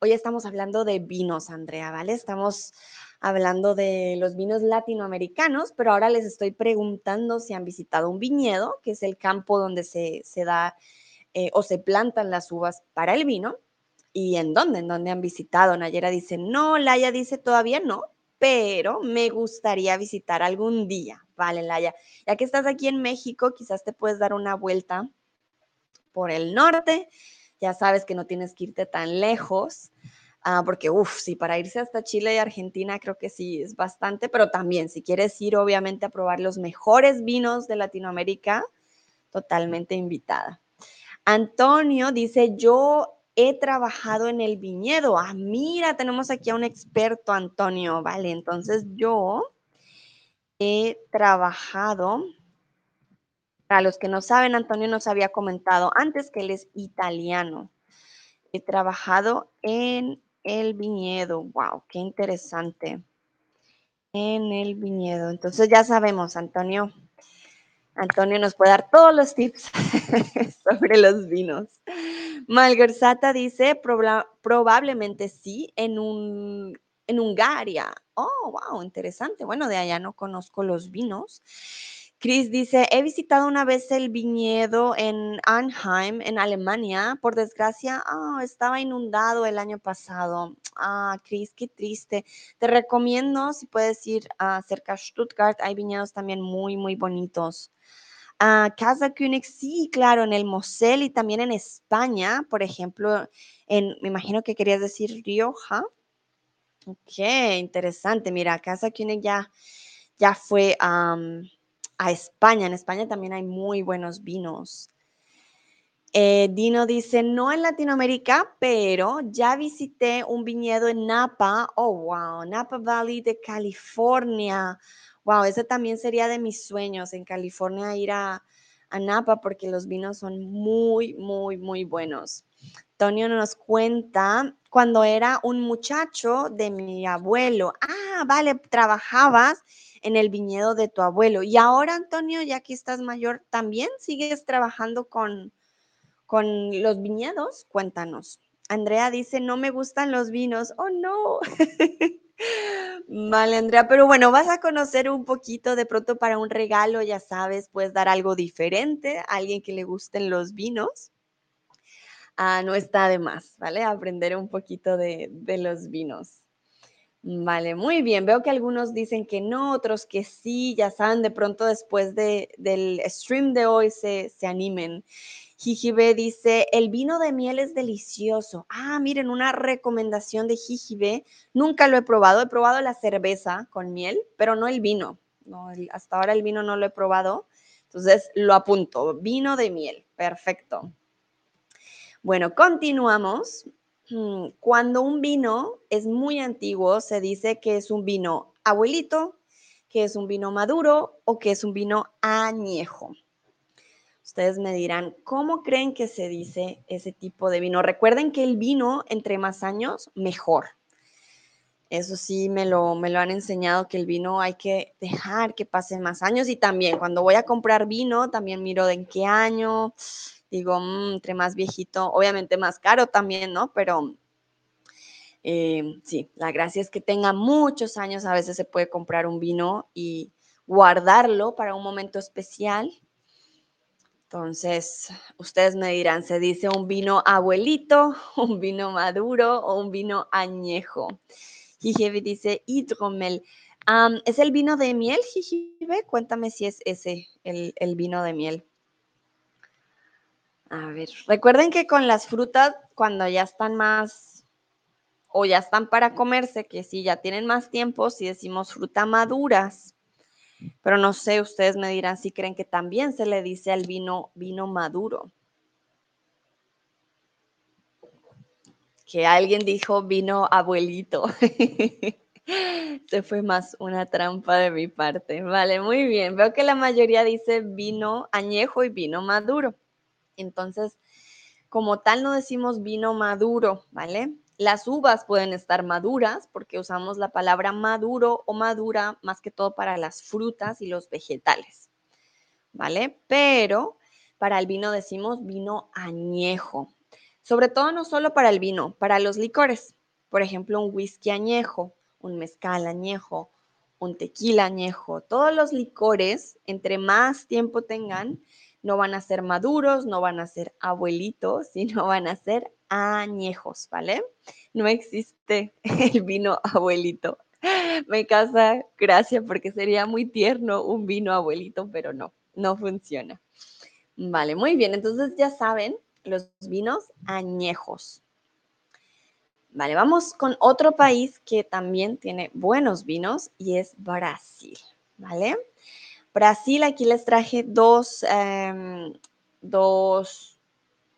[SPEAKER 1] Hoy estamos hablando de vinos, Andrea, ¿vale? Estamos hablando de los vinos latinoamericanos, pero ahora les estoy preguntando si han visitado un viñedo, que es el campo donde se, da eh, o se plantan las uvas para el vino, y en dónde, en dónde han visitado. Nayera dice, no, Laia dice todavía no, pero me gustaría visitar algún día. Vale, Laia, ya que estás aquí en México, quizás te puedes dar una vuelta por el norte. Ya sabes que no tienes que irte tan lejos. Ah, porque, uff, sí, para irse hasta Chile y Argentina creo que sí es bastante, pero también si quieres ir obviamente a probar los mejores vinos de Latinoamérica, totalmente invitada. Antonio dice, yo he trabajado en el viñedo. Ah, mira, tenemos aquí a un experto, Antonio. Vale, entonces yo he trabajado, para los que no saben, Antonio nos había comentado antes que él es italiano. He trabajado en el viñedo. Wow, qué interesante. En el viñedo. Entonces ya sabemos, Antonio. Antonio nos puede dar todos los tips *laughs* sobre los vinos. Malgorzata dice, probablemente sí, en, un, en Hungaria. Oh, wow, interesante. Bueno, de allá no conozco los vinos. Chris dice, he visitado una vez el viñedo en Arnheim, en Alemania. Por desgracia, ah, estaba inundado el año pasado. Ah, Chris, qué triste. Te recomiendo, si puedes ir a cerca de Stuttgart, hay viñedos también muy, muy bonitos. Ah, Casa König, sí, claro, en el Mosel y también en España, por ejemplo, en, me imagino que querías decir Rioja. Ok, interesante. Mira, Casa König ya, ya fue a España. En España también hay muy buenos vinos. Eh, Dino dice, no en Latinoamérica, pero ya visité un viñedo en Napa. Oh, wow, Napa Valley de California. Wow, ese también sería de mis sueños en California ir a, a Napa porque los vinos son muy, muy, muy buenos. Antonio nos cuenta cuando era un muchacho de mi abuelo. Ah, vale, trabajabas en el viñedo de tu abuelo. Y ahora, Antonio, ya que estás mayor, ¿también sigues trabajando con, con los viñedos? Cuéntanos. Andrea dice, no me gustan los vinos. Oh, no. *laughs* Vale, Andrea, pero bueno, vas a conocer un poquito de pronto para un regalo, ya sabes, puedes dar algo diferente a alguien que le gusten los vinos. Ah, no está de más, ¿vale? Aprender un poquito de, los vinos. Vale, muy bien. Veo que algunos dicen que no, otros que sí, ya saben, de pronto después de, del stream de hoy se, se animen. Jijibe dice, el vino de miel es delicioso. Ah, miren, una recomendación de Jijibe. Nunca lo he probado. He probado la cerveza con miel, pero no el vino. No, hasta ahora el vino no lo he probado. Entonces lo apunto. Vino de miel. Perfecto. Bueno, continuamos. Mm, cuando un vino es muy antiguo, se dice que es un vino abuelito, que es un vino maduro o que es un vino añejo. Ustedes me dirán, ¿cómo creen que se dice ese tipo de vino? Recuerden que el vino, entre más años, mejor. Eso sí, me lo, me lo han enseñado que el vino hay que dejar que pasen más años y también cuando voy a comprar vino, también miro de en qué año. Digo, mm, entre más viejito, obviamente más caro también, ¿no? Pero eh, sí, la gracia es que tenga muchos años. A veces se puede comprar un vino y guardarlo para un momento especial entonces, ustedes me dirán, ¿se dice un vino abuelito, *laughs* un vino maduro o un vino añejo? Jijibe dice hidromel. ¿Es el vino de miel, Jijibe? Cuéntame si es ese, el, el vino de miel. A ver, recuerden que con las frutas, cuando ya están más o ya están para comerse, que si ya tienen más tiempo, si decimos fruta maduras, pero no sé, ustedes me dirán si creen que también se le dice al vino vino maduro. Que alguien dijo vino abuelito. *laughs* se fue más una trampa de mi parte. Vale, muy bien. Veo que la mayoría dice vino añejo y vino maduro. Entonces, como tal no decimos vino maduro, ¿vale? Las uvas pueden estar maduras porque usamos la palabra maduro o madura más que todo para las frutas y los vegetales, ¿vale? Pero para el vino decimos vino añejo. Sobre todo no solo para el vino, para los licores. Por ejemplo, un whisky añejo, un mezcal añejo, un tequila añejo. Todos los licores, entre más tiempo tengan, no van a ser maduros, no van a ser abuelitos, sino van a ser añejos, ¿vale? No existe *laughs* el vino abuelito. Me causa gracia porque sería muy tierno un vino abuelito, pero no, no funciona. Vale, muy bien. Entonces ya saben, los vinos añejos. Vale, vamos con otro país que también tiene buenos vinos y es Brasil, ¿vale? Brasil, aquí les traje dos, em, dos,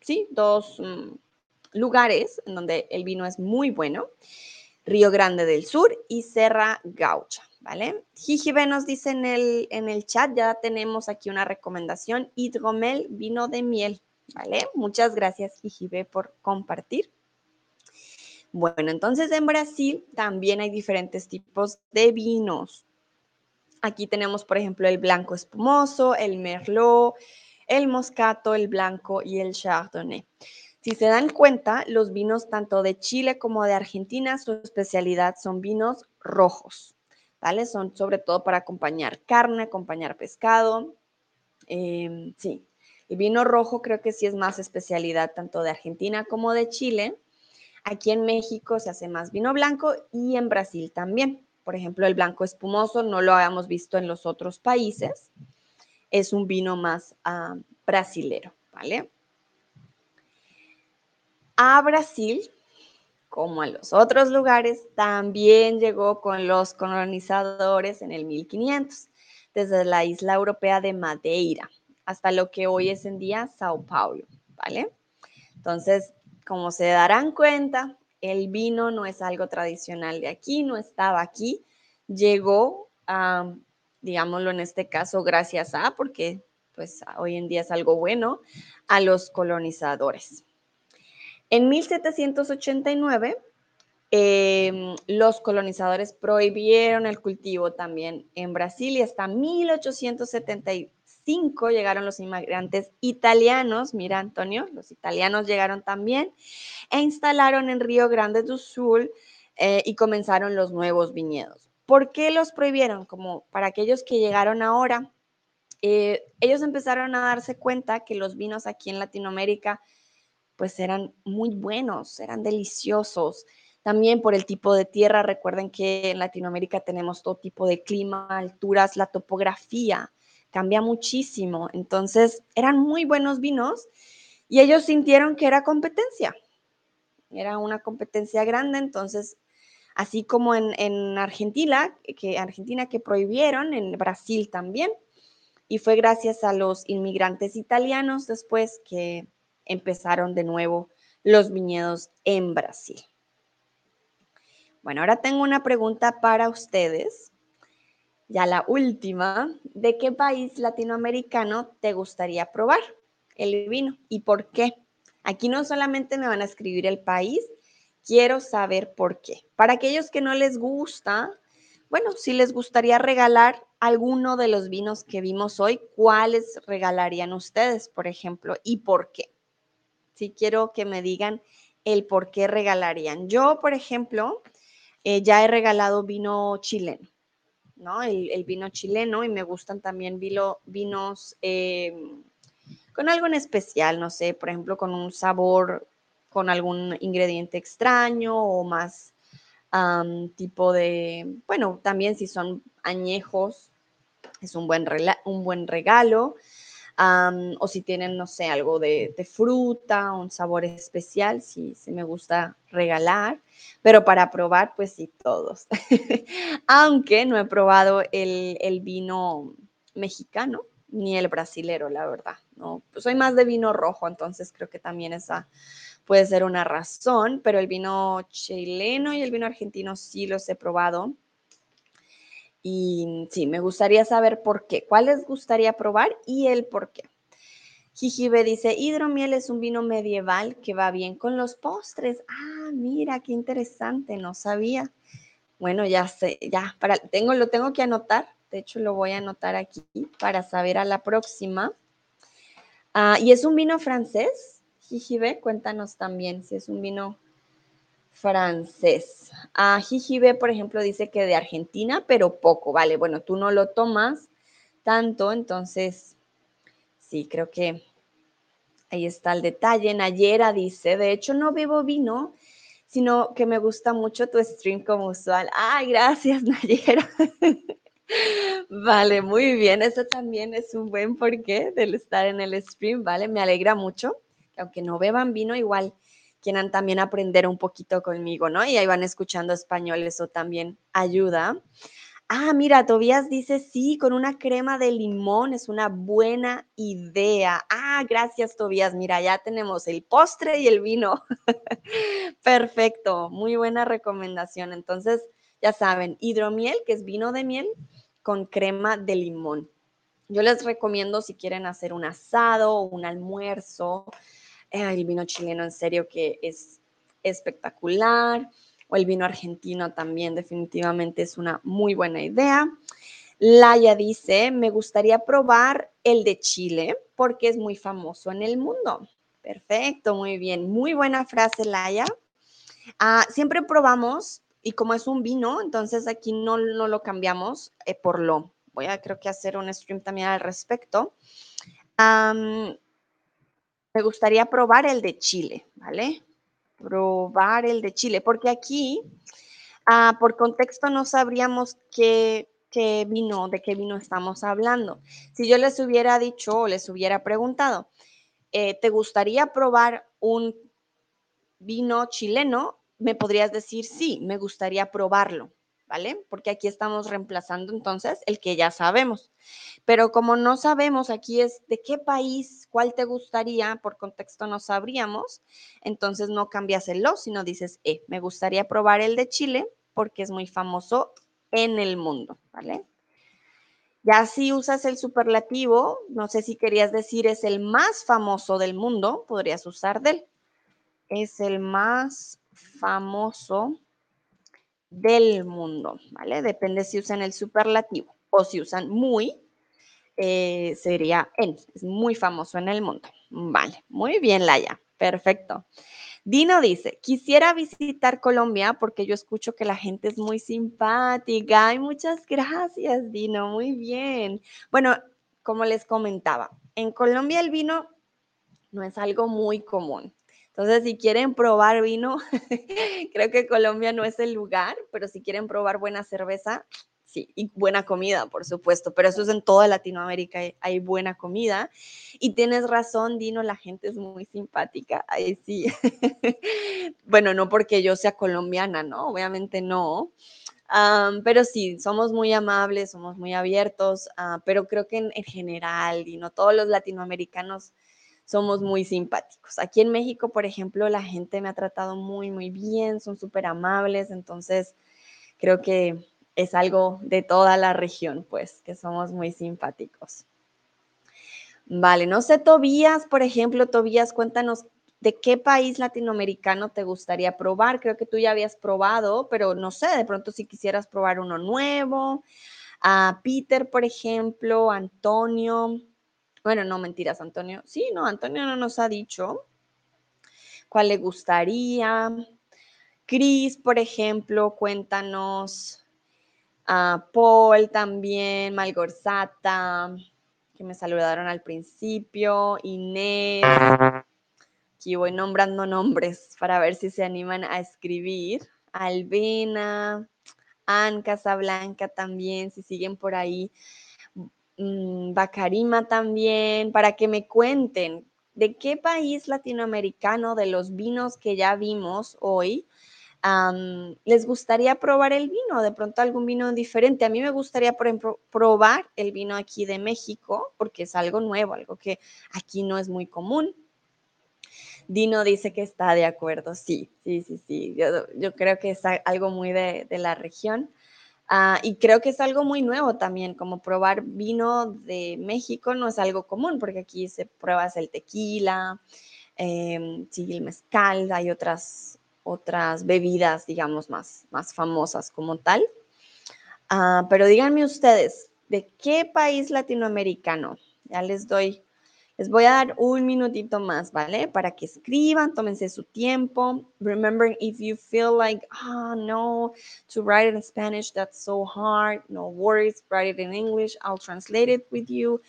[SPEAKER 1] sí, dos mm, lugares en donde el vino es muy bueno. Río Grande del Sur y Serra Gaucha, ¿vale? Jijibe nos dice en el, en el chat, ya tenemos aquí una recomendación, hidromel, vino de miel, ¿vale? Muchas gracias, Jijibe, por compartir. Bueno, entonces en Brasil también hay diferentes tipos de vinos. Aquí tenemos, por ejemplo, el blanco espumoso, el merlot, el moscato, el blanco y el chardonnay. Si se dan cuenta, los vinos tanto de Chile como de Argentina, su especialidad son vinos rojos, ¿vale? Son sobre todo para acompañar carne, acompañar pescado. Em, sí, el vino rojo creo que sí es más especialidad tanto de Argentina como de Chile. Aquí en México se hace más vino blanco y en Brasil también. Por ejemplo, el blanco espumoso no lo habíamos visto en los otros países. Es un vino más ah, brasilero, ¿vale? a Brasil, como a los otros lugares, también llegó con los colonizadores en el 1500, desde la isla europea de Madeira hasta lo que hoy es en día Sao Paulo, ¿vale? Entonces, como se darán cuenta, el vino no es algo tradicional de aquí, no estaba aquí, llegó, digámoslo en este caso, gracias a, porque pues hoy en día es algo bueno, a los colonizadores. En 1789, em, los colonizadores prohibieron el cultivo también en Brasil y hasta 1875 llegaron los inmigrantes italianos, mira Antonio, los italianos llegaron también e instalaron en Río Grande do Sul eh, y comenzaron los nuevos viñedos. ¿Por qué los prohibieron? Como para aquellos que llegaron ahora, eh, ellos empezaron a darse cuenta que los vinos aquí en Latinoamérica pues eran muy buenos, eran deliciosos. También por el tipo de tierra, recuerden que en Latinoamérica tenemos todo tipo de clima, alturas, la topografía cambia muchísimo. Entonces, eran muy buenos vinos y ellos sintieron que era competencia. Era una competencia grande, entonces así como en, Argentina, que, Argentina que prohibieron, en Brasil también. Y fue gracias a los inmigrantes italianos después que empezaron de nuevo los viñedos en Brasil. Bueno, ahora tengo una pregunta para ustedes. Ya la última, ¿de qué país latinoamericano te gustaría probar el vino y por qué? Aquí no solamente me van a escribir el país, Quiero saber por qué. Para aquellos que no les gusta, bueno, si les gustaría regalar alguno de los vinos que vimos hoy, ¿cuáles regalarían ustedes, por ejemplo, y por qué? Si quiero que me digan el por qué regalarían. Yo, por ejemplo, eh, ya he regalado vino chileno, ¿no? El, vino chileno y me gustan también vinos em, con algo en especial, no sé, por ejemplo, con un sabor con algún ingrediente extraño o más tipo de, bueno, también si son añejos, es un buen, un buen regalo. O si tienen, no sé, algo de, fruta, un sabor especial, si sí, me gusta regalar, pero para probar, pues sí, todos. *laughs* Aunque no he probado el, el, vino mexicano ni el brasilero, la verdad, ¿no? Pues soy más de vino rojo, entonces creo que también esa puede ser una razón, pero el vino chileno y el vino argentino sí los he probado. Y sí, me gustaría saber por qué. ¿Cuál les gustaría probar y el por qué? Jijibe dice, hidromiel es un vino medieval que va bien con los postres. Ah, mira, qué interesante, no sabía. Bueno, ya sé, ya, para, tengo, lo tengo que anotar. De hecho, lo voy a anotar aquí para saber a la próxima. Ah, y es un vino francés, Jijibe, cuéntanos también si es un vino francés. Ah, Jijibe, por ejemplo, dice que de Argentina, pero poco, vale. Bueno, tú no lo tomas tanto, entonces sí, creo que ahí está el detalle. Nayera dice, de hecho no bebo vino, sino que me gusta mucho tu stream como usual. Ay, gracias, *laughs* Nayera. Vale, muy bien. Eso también es un buen porqué del estar en el stream, ¿vale? Me alegra mucho aunque no beban vino, igual quieran también aprender un poquito conmigo, ¿no? Y ahí van escuchando español, eso también ayuda. Ah, mira, Tobías dice, sí, con una crema de limón es una buena idea. Ah, gracias, Tobías. Mira, ya tenemos el postre y el vino. *laughs* Perfecto, muy buena recomendación. Entonces, ya saben, hidromiel, que es vino de miel, con crema de limón. Yo les recomiendo si quieren hacer un asado o un almuerzo, el vino chileno en serio que es espectacular, o el vino argentino también definitivamente es una muy buena idea. Laia dice, me gustaría probar el de Chile porque es muy famoso en el mundo. Perfecto, muy bien. Muy buena frase, Laia. Ah, siempre probamos y como es un vino, entonces aquí no, no lo cambiamos eh, por lo. Voy a creo que hacer un stream también al respecto me gustaría probar el de Chile, ¿vale? Probar el de Chile, porque aquí, ah, por contexto, no sabríamos qué, vino, de qué vino estamos hablando. Si yo les hubiera dicho o les hubiera preguntado, eh, ¿te gustaría probar un vino chileno? Me podrías decir, sí, me gustaría probarlo. ¿Vale? Porque aquí estamos reemplazando entonces el que ya sabemos. Pero como no sabemos aquí es de qué país, cuál te gustaría, por contexto no sabríamos, entonces no cambias el lo, sino dices, eh, me gustaría probar el de Chile porque es muy famoso en el mundo, ¿vale? Ya si usas el superlativo, no sé si querías decir es el más famoso del mundo, podrías usar del. es el más famoso del mundo, ¿vale? Depende si usan el superlativo o si usan muy, eh, sería en, es muy famoso en el mundo. Vale, muy bien, Laia, perfecto. Dino dice, quisiera visitar Colombia porque yo escucho que la gente es muy simpática. Ay, muchas gracias, Dino, muy bien. Bueno, como les comentaba, en Colombia el vino no es algo muy común. Entonces, si quieren probar vino, *laughs* creo que Colombia no es el lugar, pero si quieren probar buena cerveza, sí, y buena comida, por supuesto, pero eso es en toda Latinoamérica, hay, buena comida. Y tienes razón, Dino, la gente es muy simpática, ahí sí. *laughs* bueno, no porque yo sea colombiana, ¿no? Obviamente no. pero sí, somos muy amables, somos muy abiertos, ah, pero creo que en, en general, Dino, todos los latinoamericanos somos muy simpáticos. Aquí en México, por ejemplo, la gente me ha tratado muy, muy bien, son súper amables, entonces creo que es algo de toda la región, pues, que somos muy simpáticos. Vale, no sé, Tobías, por ejemplo, Tobías, cuéntanos de qué país latinoamericano te gustaría probar. Creo que tú ya habías probado, pero no sé, de pronto si quisieras probar uno nuevo. A Peter, por ejemplo, Antonio, bueno, no mentiras, Antonio. Sí, no, Antonio no nos ha dicho cuál le gustaría. Cris, por ejemplo, cuéntanos. A Paul también, Malgorzata, que me saludaron al principio. Inés. Aquí voy nombrando nombres para ver si se animan a escribir. Albena, Anne Casablanca también, si siguen por ahí. Mm, Bacarima también, para que me cuenten de qué país latinoamericano de los vinos que ya vimos hoy les gustaría probar el vino, de pronto algún vino diferente. A mí me gustaría, por ejemplo, probar el vino aquí de México, porque es algo nuevo, algo que aquí no es muy común. Dino dice que está de acuerdo, sí, sí, sí, sí. Yo, creo que es algo muy de la región. Ah, y creo que es algo muy nuevo también, como probar vino de México no es algo común, porque aquí se pruebas el tequila, eh, el mezcal, hay otras, otras bebidas, digamos, más, más famosas como tal. Ah, pero díganme ustedes, ¿de qué país latinoamericano? Ya les doy les voy a dar un minutito más, ¿vale? Para que escriban, tómense su tiempo. Remember, if you feel like, ah, oh, no, to write it in Spanish, that's so hard. No worries, write it in English. I'll translate it with you.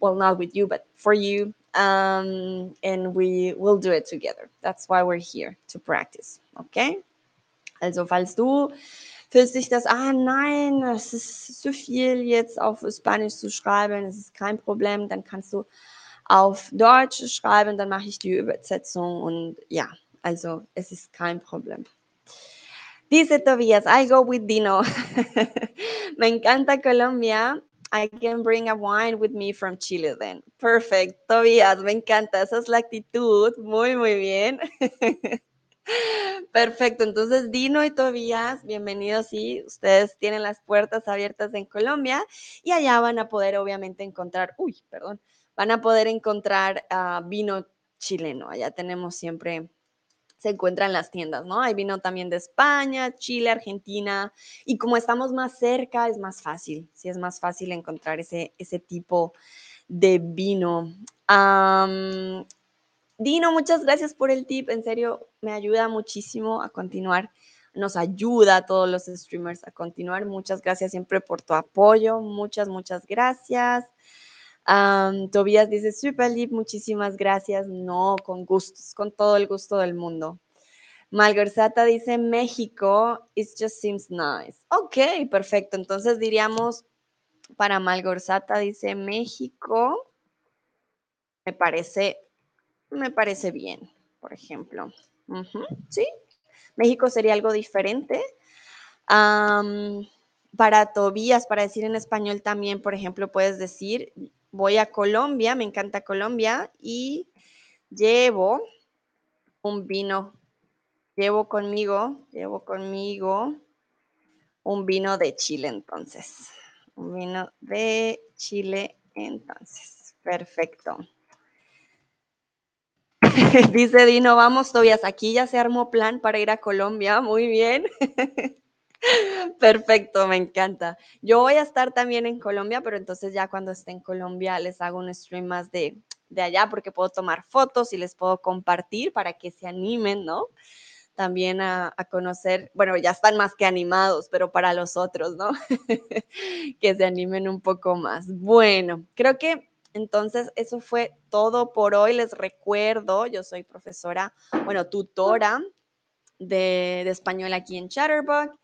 [SPEAKER 1] Well, not with you, but for you. Um, and we will do it together. That's why we're here to practice, okay? Also, falls du fühlst dich das, ah nein, es ist zu viel jetzt auf Spanisch zu schreiben, es ist kein Problem, dann kannst du auf Deutsch schreiben, dann mache ich die Übersetzung und ja, also es ist kein Problem. Dice Tobias, I go with Dino. *laughs* me encanta Colombia. I can bring a wine with me from Chile then. Perfect. Tobias, me encanta. Esa es la actitud. Muy, muy bien. *laughs* Perfecto. Entonces, Dino y Tobías, bienvenidos. Sí, ustedes tienen las puertas abiertas en Colombia y allá van a poder, obviamente, encontrar, uy, perdón, van a poder encontrar ah, vino chileno. Allá tenemos siempre, se encuentra en las tiendas, ¿no? Hay vino también de España, Chile, Argentina. Y como estamos más cerca, es más fácil, sí es más fácil encontrar ese, ese tipo de vino. Dino, muchas gracias por el tip. En serio, me ayuda muchísimo a continuar. Nos ayuda a todos los streamers a continuar. Muchas gracias siempre por tu apoyo. Muchas, muchas gracias. Tobías dice, super muchísimas gracias. No, con gustos, con todo el gusto del mundo. Malgorzata dice, México, it just seems nice. Ok, perfecto. Entonces diríamos, para Malgorzata dice, México, me parece, me parece bien, por ejemplo. sí, México sería algo diferente. para Tobías, para decir en español también, por ejemplo, puedes decir, voy a Colombia, me encanta Colombia y llevo un vino, llevo conmigo, llevo conmigo un vino de Chile entonces, un vino de Chile entonces, perfecto. *laughs* Dice Dino, vamos, Tobias, aquí ya se armó plan para ir a Colombia. Muy bien. *laughs* *laughs* Perfecto, me encanta. Yo voy a estar también en Colombia, pero entonces ya cuando esté en Colombia les hago un stream más de, de allá porque puedo tomar fotos y les puedo compartir para que se animen, ¿no? También a, conocer, bueno, ya están más que animados, pero para los otros, ¿no? *laughs* que se animen un poco más. Bueno, creo que entonces, eso fue todo por hoy. Les recuerdo, yo soy profesora, bueno, tutora de, de español aquí en Chatterbox.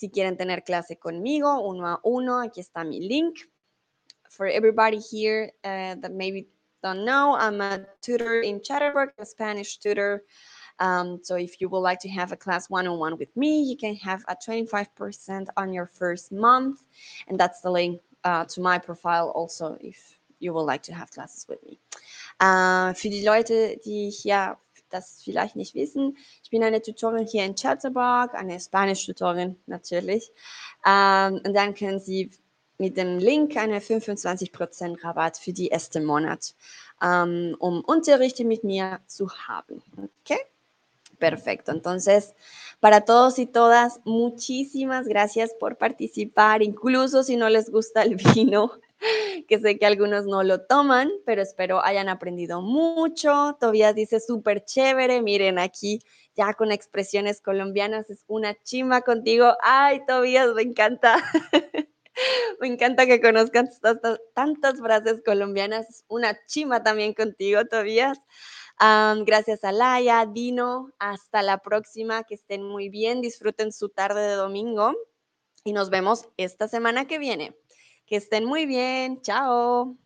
[SPEAKER 1] Si quieren tener clase conmigo, uno a uno, aquí está mi link. For everybody here uh, that maybe don't know, I'm a tutor in Chatterbox, a Spanish tutor. Um, so if you would like to have a class one-on-one with me, you can have a 25% on your first month. And that's the link uh, to my profile also if you would like to have classes with me. Äh, für die Leute, die hier das vielleicht nicht wissen, ich bin eine Tutorin hier in Chatterbox, eine Spanisch-Tutorin natürlich. Ähm, und dann können Sie mit dem Link einen 25% Rabatt für die erste Monat, ähm, um Unterrichte mit mir zu haben. Okay? Perfecto. Entonces, para todos y todas, muchísimas gracias por participar, incluso si no les gusta el vino. *laughs* que sé que algunos no lo toman, pero espero hayan aprendido mucho. Tobías dice súper chévere, miren aquí ya con expresiones colombianas, es una chima contigo. Ay, Tobías, me encanta. *laughs* me encanta que conozcan tantas frases colombianas, es una chima también contigo, Tobías. gracias a Laia, Dino, hasta la próxima, que estén muy bien, disfruten su tarde de domingo y nos vemos esta semana que viene. Que estén muy bien. Chao.